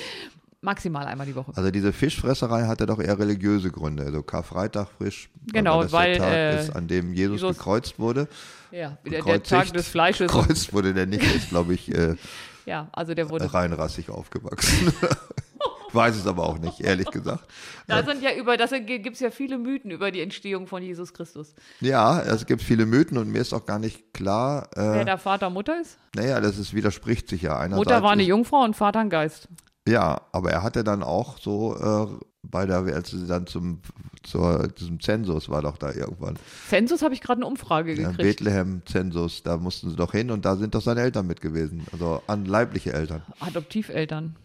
Maximal einmal die Woche. Also diese Fischfresserei hatte doch eher religiöse Gründe. Also Karfreitag frisch, Genau, weil, der Tag äh, ist, an dem Jesus, Jesus- gekreuzt wurde. Ja, der, der. Tag des Fleisches. Gekreuzt wurde der nicht, ist glaube ich äh, Ja, also der wurde. reinrassig aufgewachsen. ich weiß es aber auch nicht, ehrlich gesagt. Da sind ja über, das gibt es ja viele Mythen über die Entstehung von Jesus Christus. Ja, es gibt viele Mythen und mir ist auch gar nicht klar, Wer äh, da Vater Mutter ist? naja, das ist, widerspricht sich ja. Einerseits Mutter war eine Jungfrau und Vater ein Geist. Ja, aber er hatte dann auch so äh, bei der, als sie dann zum, zur, diesem Zensus war doch da irgendwann. Zensus habe ich gerade eine Umfrage Ja, gekriegt. Bethlehem-Zensus, da mussten sie doch hin und da sind doch seine Eltern mit gewesen. Also an leibliche Eltern. Adoptiveltern.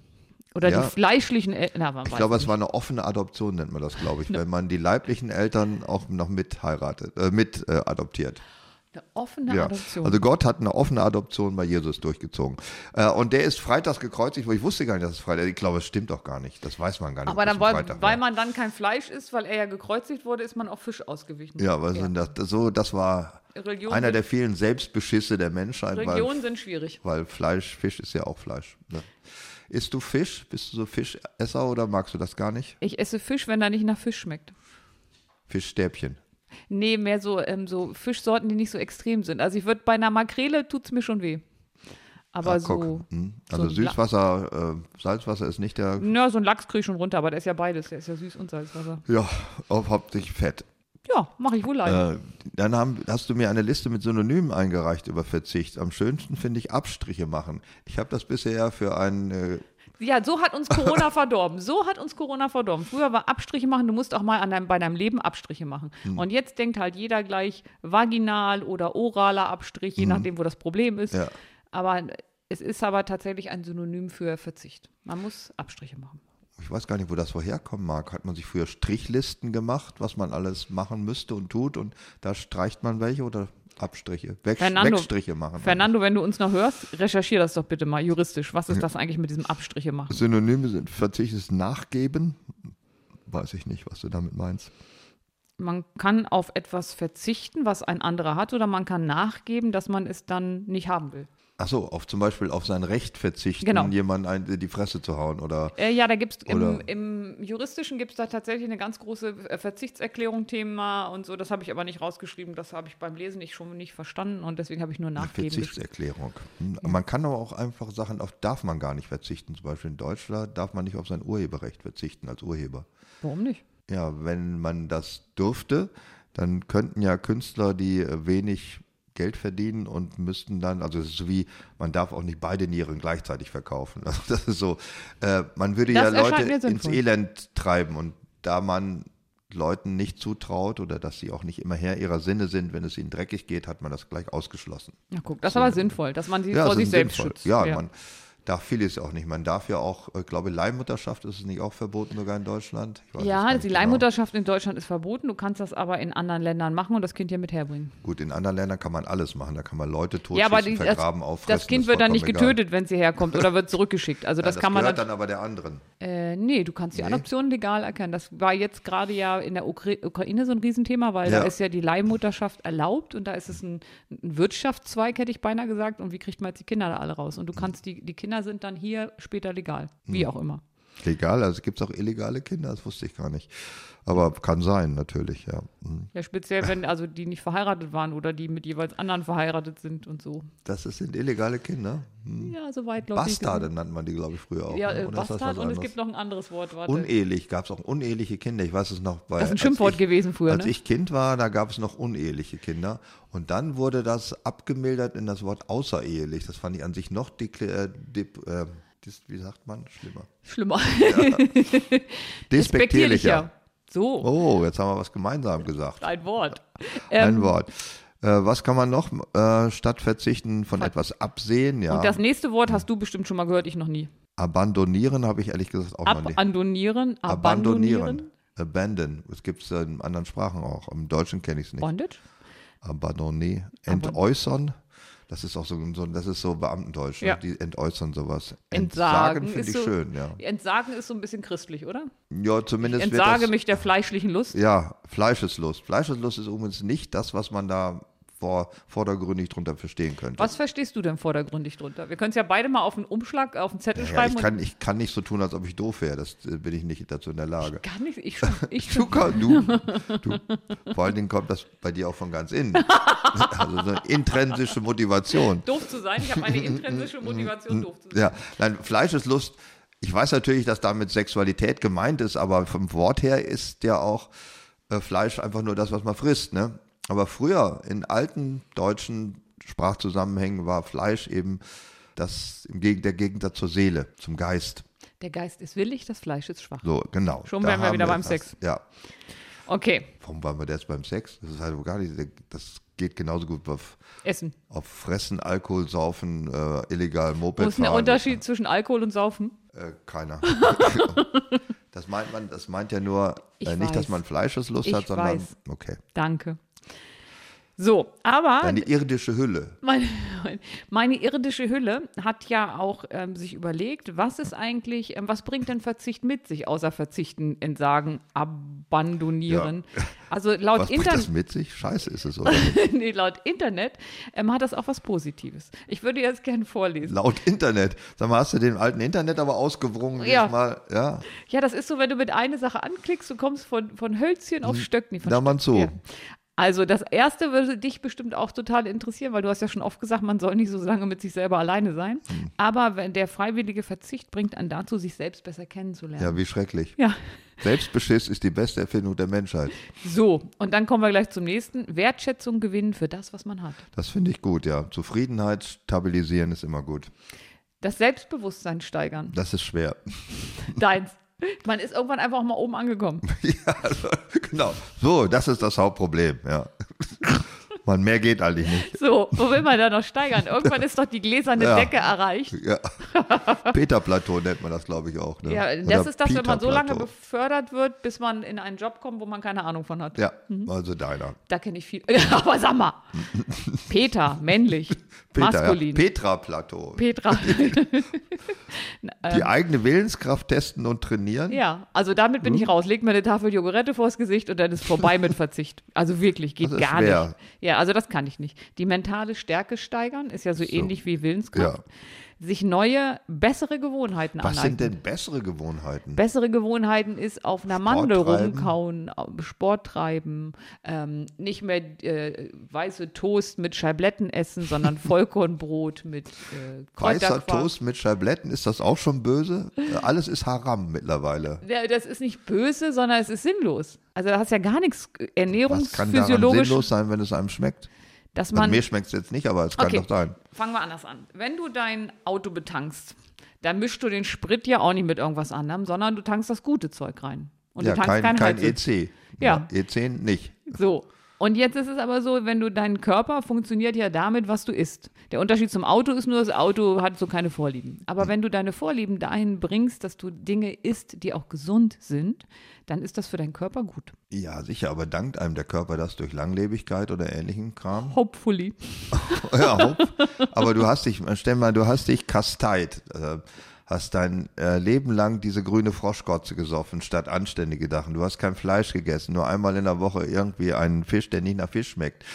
Oder Ja. die fleischlichen Eltern. Ich glaube, es war eine offene Adoption, nennt man das, glaube ich, wenn man die leiblichen Eltern auch noch mit heiratet, äh, mit äh, adoptiert. Eine offene Ja. Adoption. Also Gott hat eine offene Adoption bei Jesus durchgezogen. Äh, und der ist freitags gekreuzigt, wo ich wusste gar nicht, dass es Freitag ist. Ich glaube, es stimmt doch gar nicht. Das weiß man gar nicht. Aber dann, weil, Freitag weil man dann kein Fleisch isst, weil er ja gekreuzigt wurde, ist man auf Fisch ausgewichen. Ja, was sind das? das? So, das war Religion, einer der vielen Selbstbeschisse der Menschheit, Religionen sind schwierig. weil Fleisch, Fisch ist ja auch Fleisch. Ne? Isst du Fisch? Bist du so Fischesser oder magst du das gar nicht? Ich esse Fisch, wenn er nicht nach Fisch schmeckt. Fischstäbchen. Nee, mehr so, ähm, so Fischsorten, die nicht so extrem sind. Also ich würde bei einer Makrele tut es mir schon weh. Aber Ah, so. Hm. so Also La- Süßwasser, äh, Salzwasser ist nicht der, na, so ein Lachs kriege ich schon runter, aber der ist ja beides. Der ist ja süß und Salzwasser. ja, auf hauptsächlich Fett. Ja, mache ich wohl leider. Äh, dann haben, hast du mir eine Liste mit Synonymen eingereicht über Verzicht. Am schönsten finde ich Abstriche machen. Ich habe das bisher für einen, äh, Ja, so hat uns Corona verdorben. So hat uns Corona verdorben. Früher war Abstriche machen, du musst auch mal an deinem, bei deinem Leben Abstriche machen. Hm. Und jetzt denkt halt jeder gleich vaginal oder oraler Abstrich, je nachdem, wo das Problem ist. Hm. Ja. Aber es ist aber tatsächlich ein Synonym für Verzicht. Man muss Abstriche machen. ich weiß gar nicht, wo das woherkommen mag. Hat man sich früher Strichlisten gemacht, was man alles machen müsste und tut und da streicht man welche oder Abstriche? Weg, Fernando- Wegstriche machen. Fernando, wenn du uns noch hörst, recherchier das doch bitte mal juristisch. Was ist das eigentlich mit diesem Abstriche machen? Synonyme sind Verzicht ist Nachgeben. Weiß ich nicht, was du damit meinst. Man kann auf etwas verzichten, was ein anderer hat, oder man kann nachgeben, dass man es dann nicht haben will. Ach so, auf zum Beispiel auf sein Recht verzichten, Genau. jemanden ein- in die Fresse zu hauen oder Äh, ja, da gibt es im, im Juristischen gibt es da tatsächlich eine ganz große äh, Verzichtserklärung Thema und so. Das habe ich aber nicht rausgeschrieben. Das habe ich beim Lesen nicht schon nicht verstanden und deswegen habe ich nur geschrieben. Verzichtserklärung. Hm, Man kann aber auch einfach Sachen, auf darf man gar nicht verzichten. Zum Beispiel in Deutschland darf man nicht auf sein Urheberrecht verzichten als Urheber. Warum nicht? Ja, wenn man das dürfte, dann könnten ja Künstler, die äh, wenig Geld verdienen und müssten dann, also es ist so wie, man darf auch nicht beide Nieren gleichzeitig verkaufen. Also das ist so, äh, man würde Das ja Leute ins. Elend treiben und da man Leuten nicht zutraut oder dass sie auch nicht immer Herr ihrer Sinne sind, wenn es ihnen dreckig geht, hat man das gleich ausgeschlossen. Ja, guck, das ist aber sinnvoll, dass man sie Ja, vor sich selbst sinnvoll. schützt. Ja, man darf vieles auch nicht. Man darf ja auch, ich glaube, Leihmutterschaft ist es nicht auch verboten, sogar in Deutschland? Ja, die genau. Leihmutterschaft in Deutschland ist verboten. Du kannst das aber in anderen Ländern machen und das Kind ja mit herbringen. Gut, in anderen Ländern kann man alles machen. Da kann man Leute Ja, aber die, das, vergraben, auffressen. das Kind ist wird dann nicht egal. getötet, wenn sie herkommt oder wird zurückgeschickt. Also Ja, das, das kann man dann, dann aber der anderen. äh, nee, du kannst die Nee. Adoption legal erkennen. Das war jetzt gerade ja in der Ukra Ukraine so ein Riesenthema, weil Ja. da ist ja die Leihmutterschaft erlaubt und da ist es ein, ein Wirtschaftszweig, hätte ich beinahe gesagt. Und wie kriegt man jetzt die Kinder da alle raus? Und du kannst die, die Kinder sind dann hier später legal, wie Hm. auch immer. Legal, also gibt es auch illegale Kinder, das wusste ich gar nicht. Aber kann sein, natürlich, ja. Hm. Ja, speziell wenn also die nicht verheiratet waren oder die mit jeweils anderen verheiratet sind und so. Das ist- sind illegale Kinder. Hm. Ja, soweit glaube ich. Bastarde nannte man die, glaube ich, früher auch. Ja, ne? äh, Bastard und es gibt noch ein anderes Wort. Warte. Unehelich gab es auch uneheliche Kinder. Ich weiß es noch. Bei, das ist ein Schimpfwort ich, gewesen früher, Als ne? ich Kind war, da gab es noch uneheliche Kinder. Und dann wurde das abgemildert in das Wort außerehelich. Das fand ich an sich noch dekl- äh, äh, dis, wie sagt man? Schlimmer. Schlimmer. Despektierlicher. So, Oh, jetzt haben wir was gemeinsam gesagt. ein Wort. Ein Ähm, Wort. Äh, was kann man noch äh, statt verzichten von etwas absehen? Ja. Und das nächste Wort hast du bestimmt schon mal gehört, ich noch nie. Abandonieren habe ich ehrlich gesagt auch noch nicht. Abandonieren, abandonieren. Abandon. Das gibt es in anderen Sprachen auch. Im Deutschen kenne ich es nicht. Bondage? Abandonné. Entäußern. Das ist auch so, so das ist so Beamtendeutsch. ne? Ja. Die entäußern sowas. Entsagen finde ist ich so- schön, ja. Entsagen ist so ein bisschen christlich, oder? Ja, zumindest wird Entsage das, mich der fleischlichen Lust. Ja, Fleischeslust. Fleischeslust ist übrigens nicht das, was man da vor, vordergründig drunter verstehen könnte. Was verstehst du denn vordergründig drunter? Wir können es ja beide mal auf einen Umschlag, auf einen Zettel Ja, schreiben. ich, kann, ich kann nicht so tun, als ob ich doof wäre. Das äh, bin ich nicht dazu in der Lage. Gar nicht, ich schon. Ich Du, kann- du, du, vor allen Dingen kommt das bei dir auch von ganz innen. Also so eine intrinsische Motivation. Doof zu sein. Ich habe eine intrinsische Motivation, doof zu sein. Ja, nein, Fleischeslust. Ich weiß natürlich, dass damit Sexualität gemeint ist, aber vom Wort her ist ja auch äh, Fleisch einfach nur das, was man frisst. Ne? Aber früher in alten deutschen Sprachzusammenhängen war Fleisch eben das im Geg der Gegensatz zur Seele, zum Geist. Der Geist ist willig, das Fleisch ist schwach. So, genau. Schon wären wir wieder beim etwas. Sex. Ja. Okay, Warum waren wir jetzt beim Sex? Das ist halt gar nicht, das geht genauso gut auf, Essen. auf Fressen, Alkohol, Saufen, äh, illegal Moped Wo ist der. Unterschied zwischen Alkohol und Saufen? Äh, keiner. das meint man, das meint ja nur äh, nicht, dass man Fleischeslust Ich hat, sondern weiß. okay. Danke. So, aber Deine irdische Hülle. meine, meine irdische Hülle hat ja auch ähm, sich überlegt, was ist eigentlich, ähm, was bringt denn Verzicht mit sich, außer verzichten, entsagen, abandonieren. Also laut Was bringt das Internet, mit sich? Scheiße ist es, oder? nee, laut Internet ähm, hat das auch was Positives. Ich würde jetzt gerne vorlesen. Laut Internet. Sag mal, hast du den alten Internet aber ausgewrungen Ja. diesmal? Ja. Ja, das ist so, wenn du mit einer Sache anklickst, du kommst von, von Hölzchen auf Stöcken. Na, man so. ja. Also das erste würde dich bestimmt auch total interessieren, weil du hast ja schon oft gesagt, man soll nicht so lange mit sich selber alleine sein. Hm. Aber wenn der freiwillige Verzicht bringt einen dazu, sich selbst besser kennenzulernen. Ja, wie schrecklich. Ja. Selbstbeschiss ist die beste Erfindung der Menschheit. So, und dann kommen wir gleich zum nächsten. Wertschätzung gewinnen für das, was man hat. Das finde ich gut, ja. Zufriedenheit stabilisieren ist immer gut. Das Selbstbewusstsein steigern. Das ist schwer. Deins. Man ist irgendwann einfach auch mal oben angekommen. ja, also, genau. So, das ist das Hauptproblem, ja. Man, mehr geht eigentlich nicht. So, wo will man da noch steigern? Irgendwann ist doch die gläserne Ja. Decke erreicht. Ja. Peter-Plateau nennt man das, glaube ich, auch. Ne? Ja, das Oder ist das, wenn man so lange befördert wird, bis man in einen Job kommt, wo man keine Ahnung von hat. Ja, also deiner. Da kenne ich viel. Aber sag mal, Peter, männlich, Peter, ja. maskulin. Petra-Plateau. Petra. Die eigene Willenskraft testen und trainieren. ja, also damit bin Hm? ich raus. Leg mir eine Tafel Jogurette vors Gesicht und dann ist vorbei mit Verzicht. Also wirklich, geht gar schwer. nicht. Ja, also das kann ich nicht. Die mentale Stärke steigern ist ja so, ähnlich wie Willenskraft. Sich neue, bessere Gewohnheiten Was aneignen. sind denn bessere Gewohnheiten? Bessere Gewohnheiten ist auf einer Mandel rumkauen, au- Sport treiben, ähm, nicht mehr äh, weiße Toast mit Scheibletten essen, sondern Vollkornbrot mit äh, Weißer. Toast mit Scheibletten, ist das auch schon böse? Äh, Alles ist Haram mittlerweile. Ja, Das ist nicht böse, sondern es ist sinnlos. Also da hast ja gar nichts äh, Was kann daran ernährungsphysiologisch. sinnlos sein, wenn es einem schmeckt? Dass Also man. mir schmeckt es jetzt nicht, aber es kann Okay. doch sein. Fangen wir anders an. Wenn du dein Auto betankst, dann mischst du den Sprit ja auch nicht mit irgendwas anderem, sondern du tankst das gute Zeug rein. Und ja, du tankst kein, kein, kein. EC. Ja. E10 nicht. So. Und jetzt ist es aber so, wenn du dein Körper funktioniert ja damit, was du isst. Der Unterschied zum Auto ist nur, das Auto hat so keine Vorlieben. Aber wenn du deine Vorlieben dahin bringst, dass du Dinge isst, die auch gesund sind, dann ist das für deinen Körper gut. Ja, sicher, aber dankt einem der Körper das durch Langlebigkeit oder ähnlichen Kram? Hopefully. ja, hopp. aber du hast dich, stell mal, du hast dich kasteit. Äh, hast dein äh, Leben lang diese grüne Froschkotze gesoffen, statt anständige Sachen. Du hast kein Fleisch gegessen, nur einmal in der Woche irgendwie einen Fisch, der nicht nach Fisch schmeckt.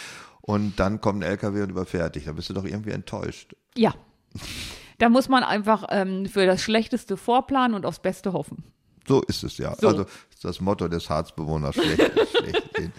Und dann kommt ein LKW und überfährt dich. Da bist du doch irgendwie enttäuscht. Ja. Da muss man einfach ähm, für das Schlechteste vorplanen und aufs Beste hoffen. So ist es ja. So. Also das Motto des Harzbewohners schlecht, schlecht.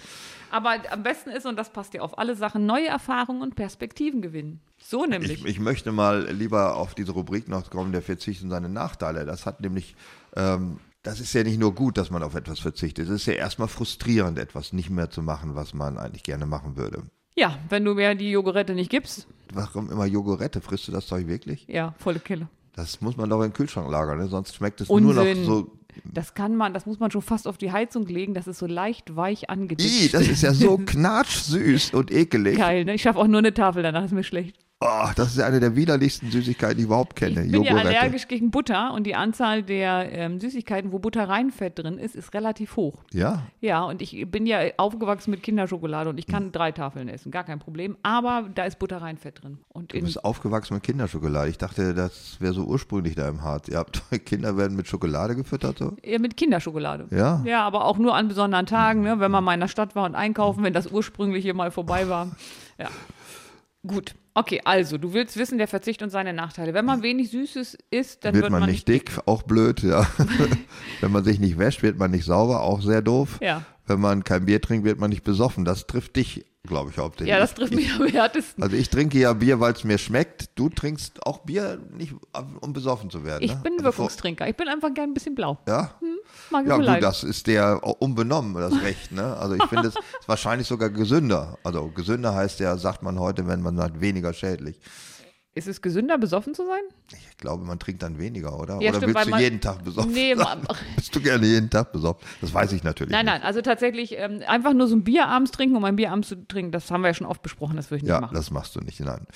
Aber am besten ist, und das passt ja auf alle Sachen, neue Erfahrungen und Perspektiven gewinnen. So nämlich. Ich, ich möchte mal lieber auf diese Rubrik noch kommen, der Verzicht und seine Nachteile. Das hat nämlich, ähm, das ist ja nicht nur gut, dass man auf etwas verzichtet. Es ist ja erstmal frustrierend, etwas nicht mehr zu machen, was man eigentlich gerne machen würde. ja, wenn du mir die Jogurette nicht gibst, Warum immer Jogurette? Frisst du das Zeug wirklich? ja, volle Kille. Das muss man doch in den Kühlschrank lagern, ne? sonst schmeckt es nur noch Unsinn. so. Das kann man, das muss man schon fast auf die Heizung legen, das ist so leicht weich Ih, angeditscht. das ist ja so knatschsüß und ekelig. Geil, ne? Ich schaffe auch nur eine Tafel, danach ist mir schlecht. Oh, das ist ja eine der widerlichsten Süßigkeiten, die ich überhaupt kenne. Ich bin ja Jogurette. allergisch gegen Butter und die Anzahl der ähm, Süßigkeiten, wo Butterreinfett drin ist, ist relativ hoch. Ja, Ja, und ich bin ja aufgewachsen mit Kinderschokolade und ich Hm. kann drei Tafeln essen, gar kein Problem. Aber da ist Butterreinfett drin. Und Du bist aufgewachsen mit Kinderschokolade. Ich dachte, das wäre so ursprünglich da im Harz. Ihr habt Kinder werden mit Schokolade gefüttert so? ja, mit Kinderschokolade. Ja. Ja, aber auch nur an besonderen Tagen, ne, wenn man mal in der Stadt war und einkaufen, wenn das ursprüngliche mal vorbei war. Ja. Gut. Okay, also, du willst wissen, der Verzicht und seine Nachteile. Wenn man wenig Süßes isst, dann wird man nicht dick, auch blöd, ja. Wenn man sich nicht wäscht, wird man nicht sauber, auch sehr doof. Ja. Wenn man kein Bier trinkt, wird man nicht besoffen. Das trifft dich, glaube ich, hauptsächlich. Ja, das trifft mich am härtesten. Also ich trinke ja Bier, weil es mir schmeckt. Du trinkst auch Bier nicht, um besoffen zu werden. Ich ne? bin Also Wirkungstrinker. Ich bin einfach gern ein bisschen blau. Ja, Mag ich ja gut, das ist der unbenommen, das Recht. Ne? Also ich finde es wahrscheinlich sogar gesünder. Also gesünder heißt ja, sagt man heute, wenn man sagt, weniger schädlich. Ist es gesünder, besoffen zu sein? Ich glaube, man trinkt dann weniger, oder? Ja, oder stimmt, willst du man- jeden Tag besoffen Nee, sein? ma- Bist du gerne jeden Tag besoffen? Das weiß ich natürlich Nein, nicht. nein, also tatsächlich ähm, einfach nur so ein Bier abends trinken, um ein Bier abends zu trinken, das haben wir ja schon oft besprochen, das würde ich nicht Ja, machen. das machst du nicht. Nein.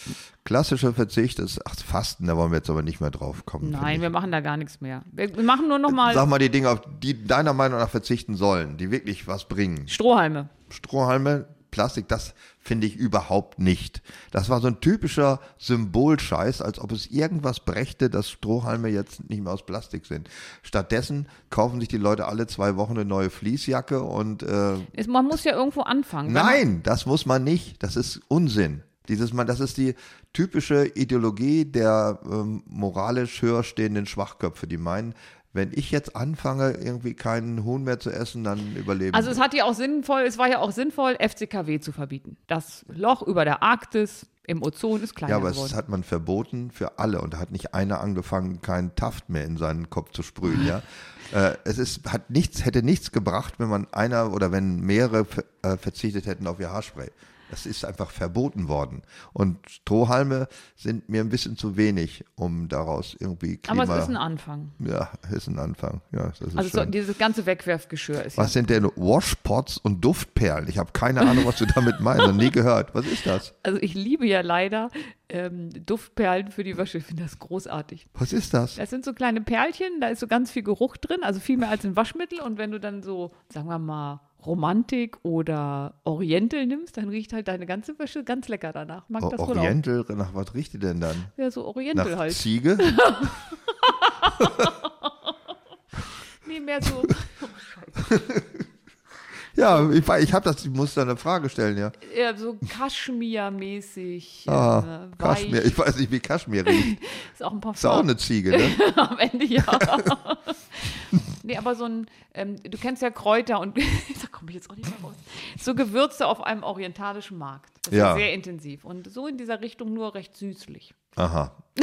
Klassischer Verzicht ist ach, Fasten, da wollen wir jetzt aber nicht mehr drauf kommen. Nein, wir machen da gar nichts mehr. Wir, wir machen nur noch mal Sag mal die Dinge, auf die deiner Meinung nach verzichten sollen, die wirklich was bringen. Strohhalme. Strohhalme, Plastik, das finde ich überhaupt nicht. Das war so ein typischer Symbolscheiß, als ob es irgendwas brächte, dass Strohhalme jetzt nicht mehr aus Plastik sind. Stattdessen kaufen sich die Leute alle zwei Wochen eine neue Fließjacke und äh, man muss ja irgendwo anfangen. Nein, das muss man nicht. Das ist Unsinn. Dieses Mal, das ist die typische Ideologie der ähm, moralisch höher stehenden Schwachköpfe, die meinen, wenn ich jetzt anfange, irgendwie keinen Huhn mehr zu essen, dann überleben. Also es hat ja auch sinnvoll, es war ja auch sinnvoll, FCKW zu verbieten. Das Loch über der Arktis im Ozon ist kleiner ja, aber geworden. es hat man verboten für alle und da hat nicht einer angefangen, keinen Taft mehr in seinen Kopf zu sprühen, ja. Äh, es ist, hat nichts, hätte nichts gebracht, wenn man einer oder wenn mehrere äh, verzichtet hätten auf ihr Haarspray. Das ist einfach verboten worden. Und Strohhalme sind mir ein bisschen zu wenig, um daraus irgendwie Klima. Aber es ist ein Anfang. ja, ist ein Anfang. Ja, das ist Also so, dieses ganze Wegwerfgeschirr ist Was sind denn Washpots und Duftperlen? Ich habe keine Ahnung, was du damit meinst. Noch nie gehört. Was ist das? ja. Also ich liebe ja leider ähm, Duftperlen für die Wäsche. Ich finde das großartig. Was ist das? Das sind so kleine Perlchen, da ist so ganz viel Geruch drin, also viel mehr als in Waschmittel. Und wenn du dann so, sagen wir mal, Romantik oder Oriental nimmst, dann riecht halt deine ganze Wäsche ganz lecker danach. Mag O- das wohl auch. Oriental, nach was riecht die denn dann? Ja, so Oriental Nach halt. Ziege? Nee, mehr so. Ja, ich, ich habe das, ich muss da eine Frage stellen, ja. Ja, so Kaschmir-mäßig. Ah, äh, Kaschmir. Ich weiß nicht, wie Kaschmir riecht. Ist auch ein Ist auch eine Ziege, ne? Am Ende ja. Nee, aber so ein, ähm, du kennst ja Kräuter und da komme ich jetzt auch nicht mehr raus. So Gewürze auf einem orientalischen Markt. Das ist Ja. ja sehr intensiv. Und so in dieser Richtung nur recht süßlich. Aha.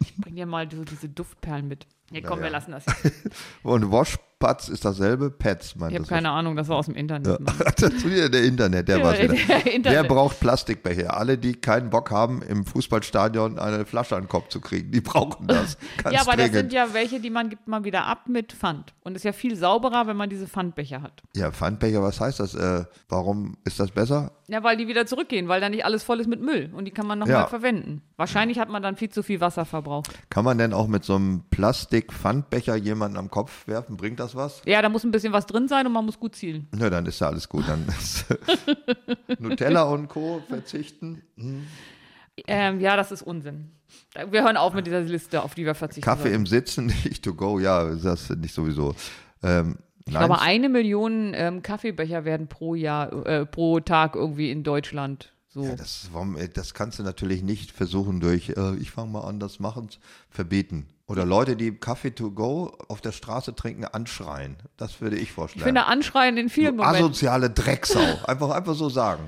Ich bring dir mal so diese Duftperlen mit. Nee, komm, Ja, wir lassen das jetzt. Und Washpats ist dasselbe? Pets, meint Ich habe das keine Ahnung, das war aus dem Internet. Ja. Das ist wieder der Internet, der Ja, war's wieder. der Internet. Braucht Plastikbecher? Alle, die keinen Bock haben, im Fußballstadion eine Flasche an den Kopf zu kriegen, die brauchen das. Ja, aber das dringend. sind ja welche, die man gibt mal wieder ab mit Pfand. Und ist ja viel sauberer, wenn man diese Pfandbecher hat. ja, Pfandbecher, was heißt das? Äh, warum ist das besser? Ja, weil die wieder zurückgehen, weil da nicht alles voll ist mit Müll und die kann man nochmal Ja. verwenden. Wahrscheinlich hat man dann viel zu viel Wasser verbraucht. Kann man denn auch mit so einem Plastik-Pfandbecher jemanden am Kopf werfen? Bringt das was? Ja, da muss ein bisschen was drin sein und man muss gut zielen. Na, dann ist ja alles gut. Dann Nutella und Co. verzichten. Ähm, ja, das ist Unsinn. Wir hören auf mit dieser Liste, auf die wir verzichten. Kaffee sollen. im Sitzen, nicht to go. Ja, das ich sowieso. Ähm, Ich nein, glaube, eine Million ähm, Kaffeebecher werden pro Jahr, äh, pro Tag irgendwie in Deutschland so. Ja, das, äh, das kannst du natürlich nicht versuchen durch, äh, ich fange mal an, das machen, verbieten. Oder Leute, die Kaffee to go auf der Straße trinken, anschreien. Das würde ich ich vorschlagen. finde Anschreien in vielen du Momenten. asoziale Drecksau. Einfach, einfach so sagen.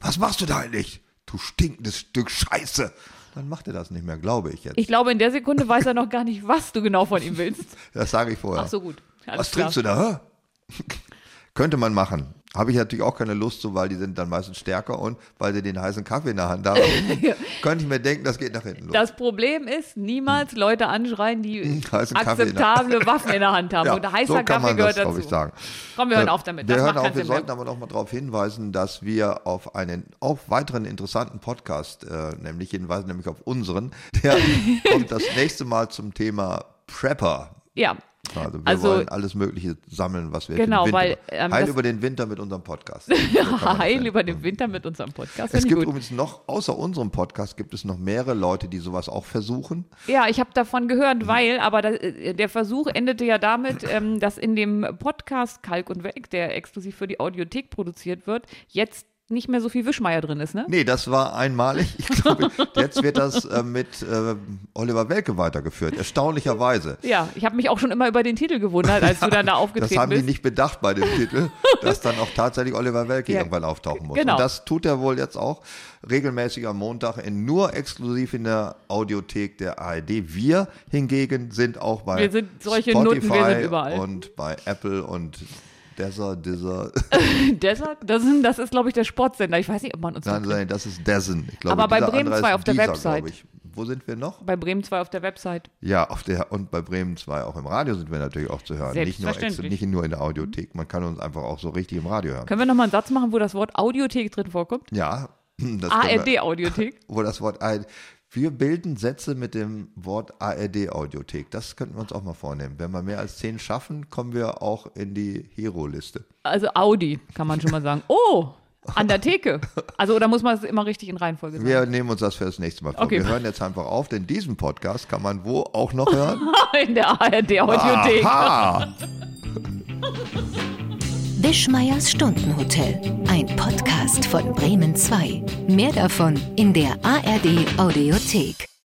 Was machst du da eigentlich? Du stinkendes Stück Scheiße. Dann macht er das nicht mehr, glaube ich jetzt. Ich glaube, in der Sekunde weiß er noch gar nicht, was du genau von ihm willst. das sage ich vorher. Ach so, gut. Alles Was klar. trinkst du da? Könnte man machen. Habe ich natürlich auch keine Lust zu, weil die sind dann meistens stärker und weil sie den heißen Kaffee in der Hand haben. Könnte ich mir denken, das geht nach hinten los. Das Problem ist, niemals Leute anschreien, die Heißen Kaffee in akzeptable Waffen in der Hand haben. Ja, und heißer so Kaffee gehört das, dazu. ich, sagen. Komm, wir hören Äh, auf damit. Wir Das hören auf, wir sollten aber noch mal darauf hinweisen, dass wir auf einen auf weiteren interessanten Podcast, äh, nämlich hinweisen nämlich auf unseren, der kommt das nächste Mal zum Thema Prepper. Ja, Also wir Also- wollen alles Mögliche sammeln, was wir Genau, weil, ähm, Heil das- über den Winter mit unserem Podcast. Das heil über den Winter mit unserem Podcast. Es gibt gut. übrigens noch, außer unserem Podcast, gibt es noch mehrere Leute, die sowas auch versuchen. Ja, ich habe davon gehört, weil, aber da, äh, der Versuch endete ja damit, ähm, dass in dem Podcast Kalk und Weg, der exklusiv für die Audiothek produziert wird, jetzt nicht mehr so viel Wischmeier drin ist, ne? Nee, das war einmalig. Ich glaube, jetzt wird das äh, mit äh, Oliver Welke weitergeführt, erstaunlicherweise. Ja, ich habe mich auch schon immer über den Titel gewundert, als du dann da Das aufgetreten haben die bist. nicht bedacht bei dem Titel, dass dann auch tatsächlich Oliver Welke Ja, irgendwann auftauchen muss. genau. Und das tut er wohl jetzt auch regelmäßig am Montag in, nur exklusiv in der Audiothek der ARD. Wir hingegen sind auch bei Wir sind solche Spotify Nutten, wir sind überall. und bei Apple und Deezer, Deezer. Desert? Das ist, das ist glaube ich, der Sportsender. Ich weiß nicht, ob man uns Nein, nein, das ist Dessen. Ich glaube, Aber bei Bremen andere 2 ist auf der Website. Wo sind wir noch? bei Bremen 2 auf der Website. Ja, auf der und bei Bremen 2 auch im Radio sind wir natürlich auch zu hören. Nicht nur, nicht nur in der Audiothek. Man kann uns einfach auch so richtig im Radio hören. Können wir nochmal einen Satz machen, wo das Wort Audiothek drin vorkommt? Ja, ARD-Audiothek. wo das Wort. Wir bilden Sätze mit dem Wort ARD-Audiothek. Das könnten wir uns auch mal vornehmen. Wenn wir mehr als zehn schaffen, kommen wir auch in die Hero-Liste. Also Audi, kann man schon mal sagen. Oh, an der Theke. Also, oder muss man es immer richtig in Reihenfolge sagen? Wir nehmen uns das für das nächste Mal vor. Okay. Wir hören jetzt einfach auf, denn diesen Podcast kann man wo auch noch hören? In der ARD-Audiothek. Wischmeiers Stundenhotel. Ein Podcast von Bremen 2. Mehr davon in der ARD Audiothek.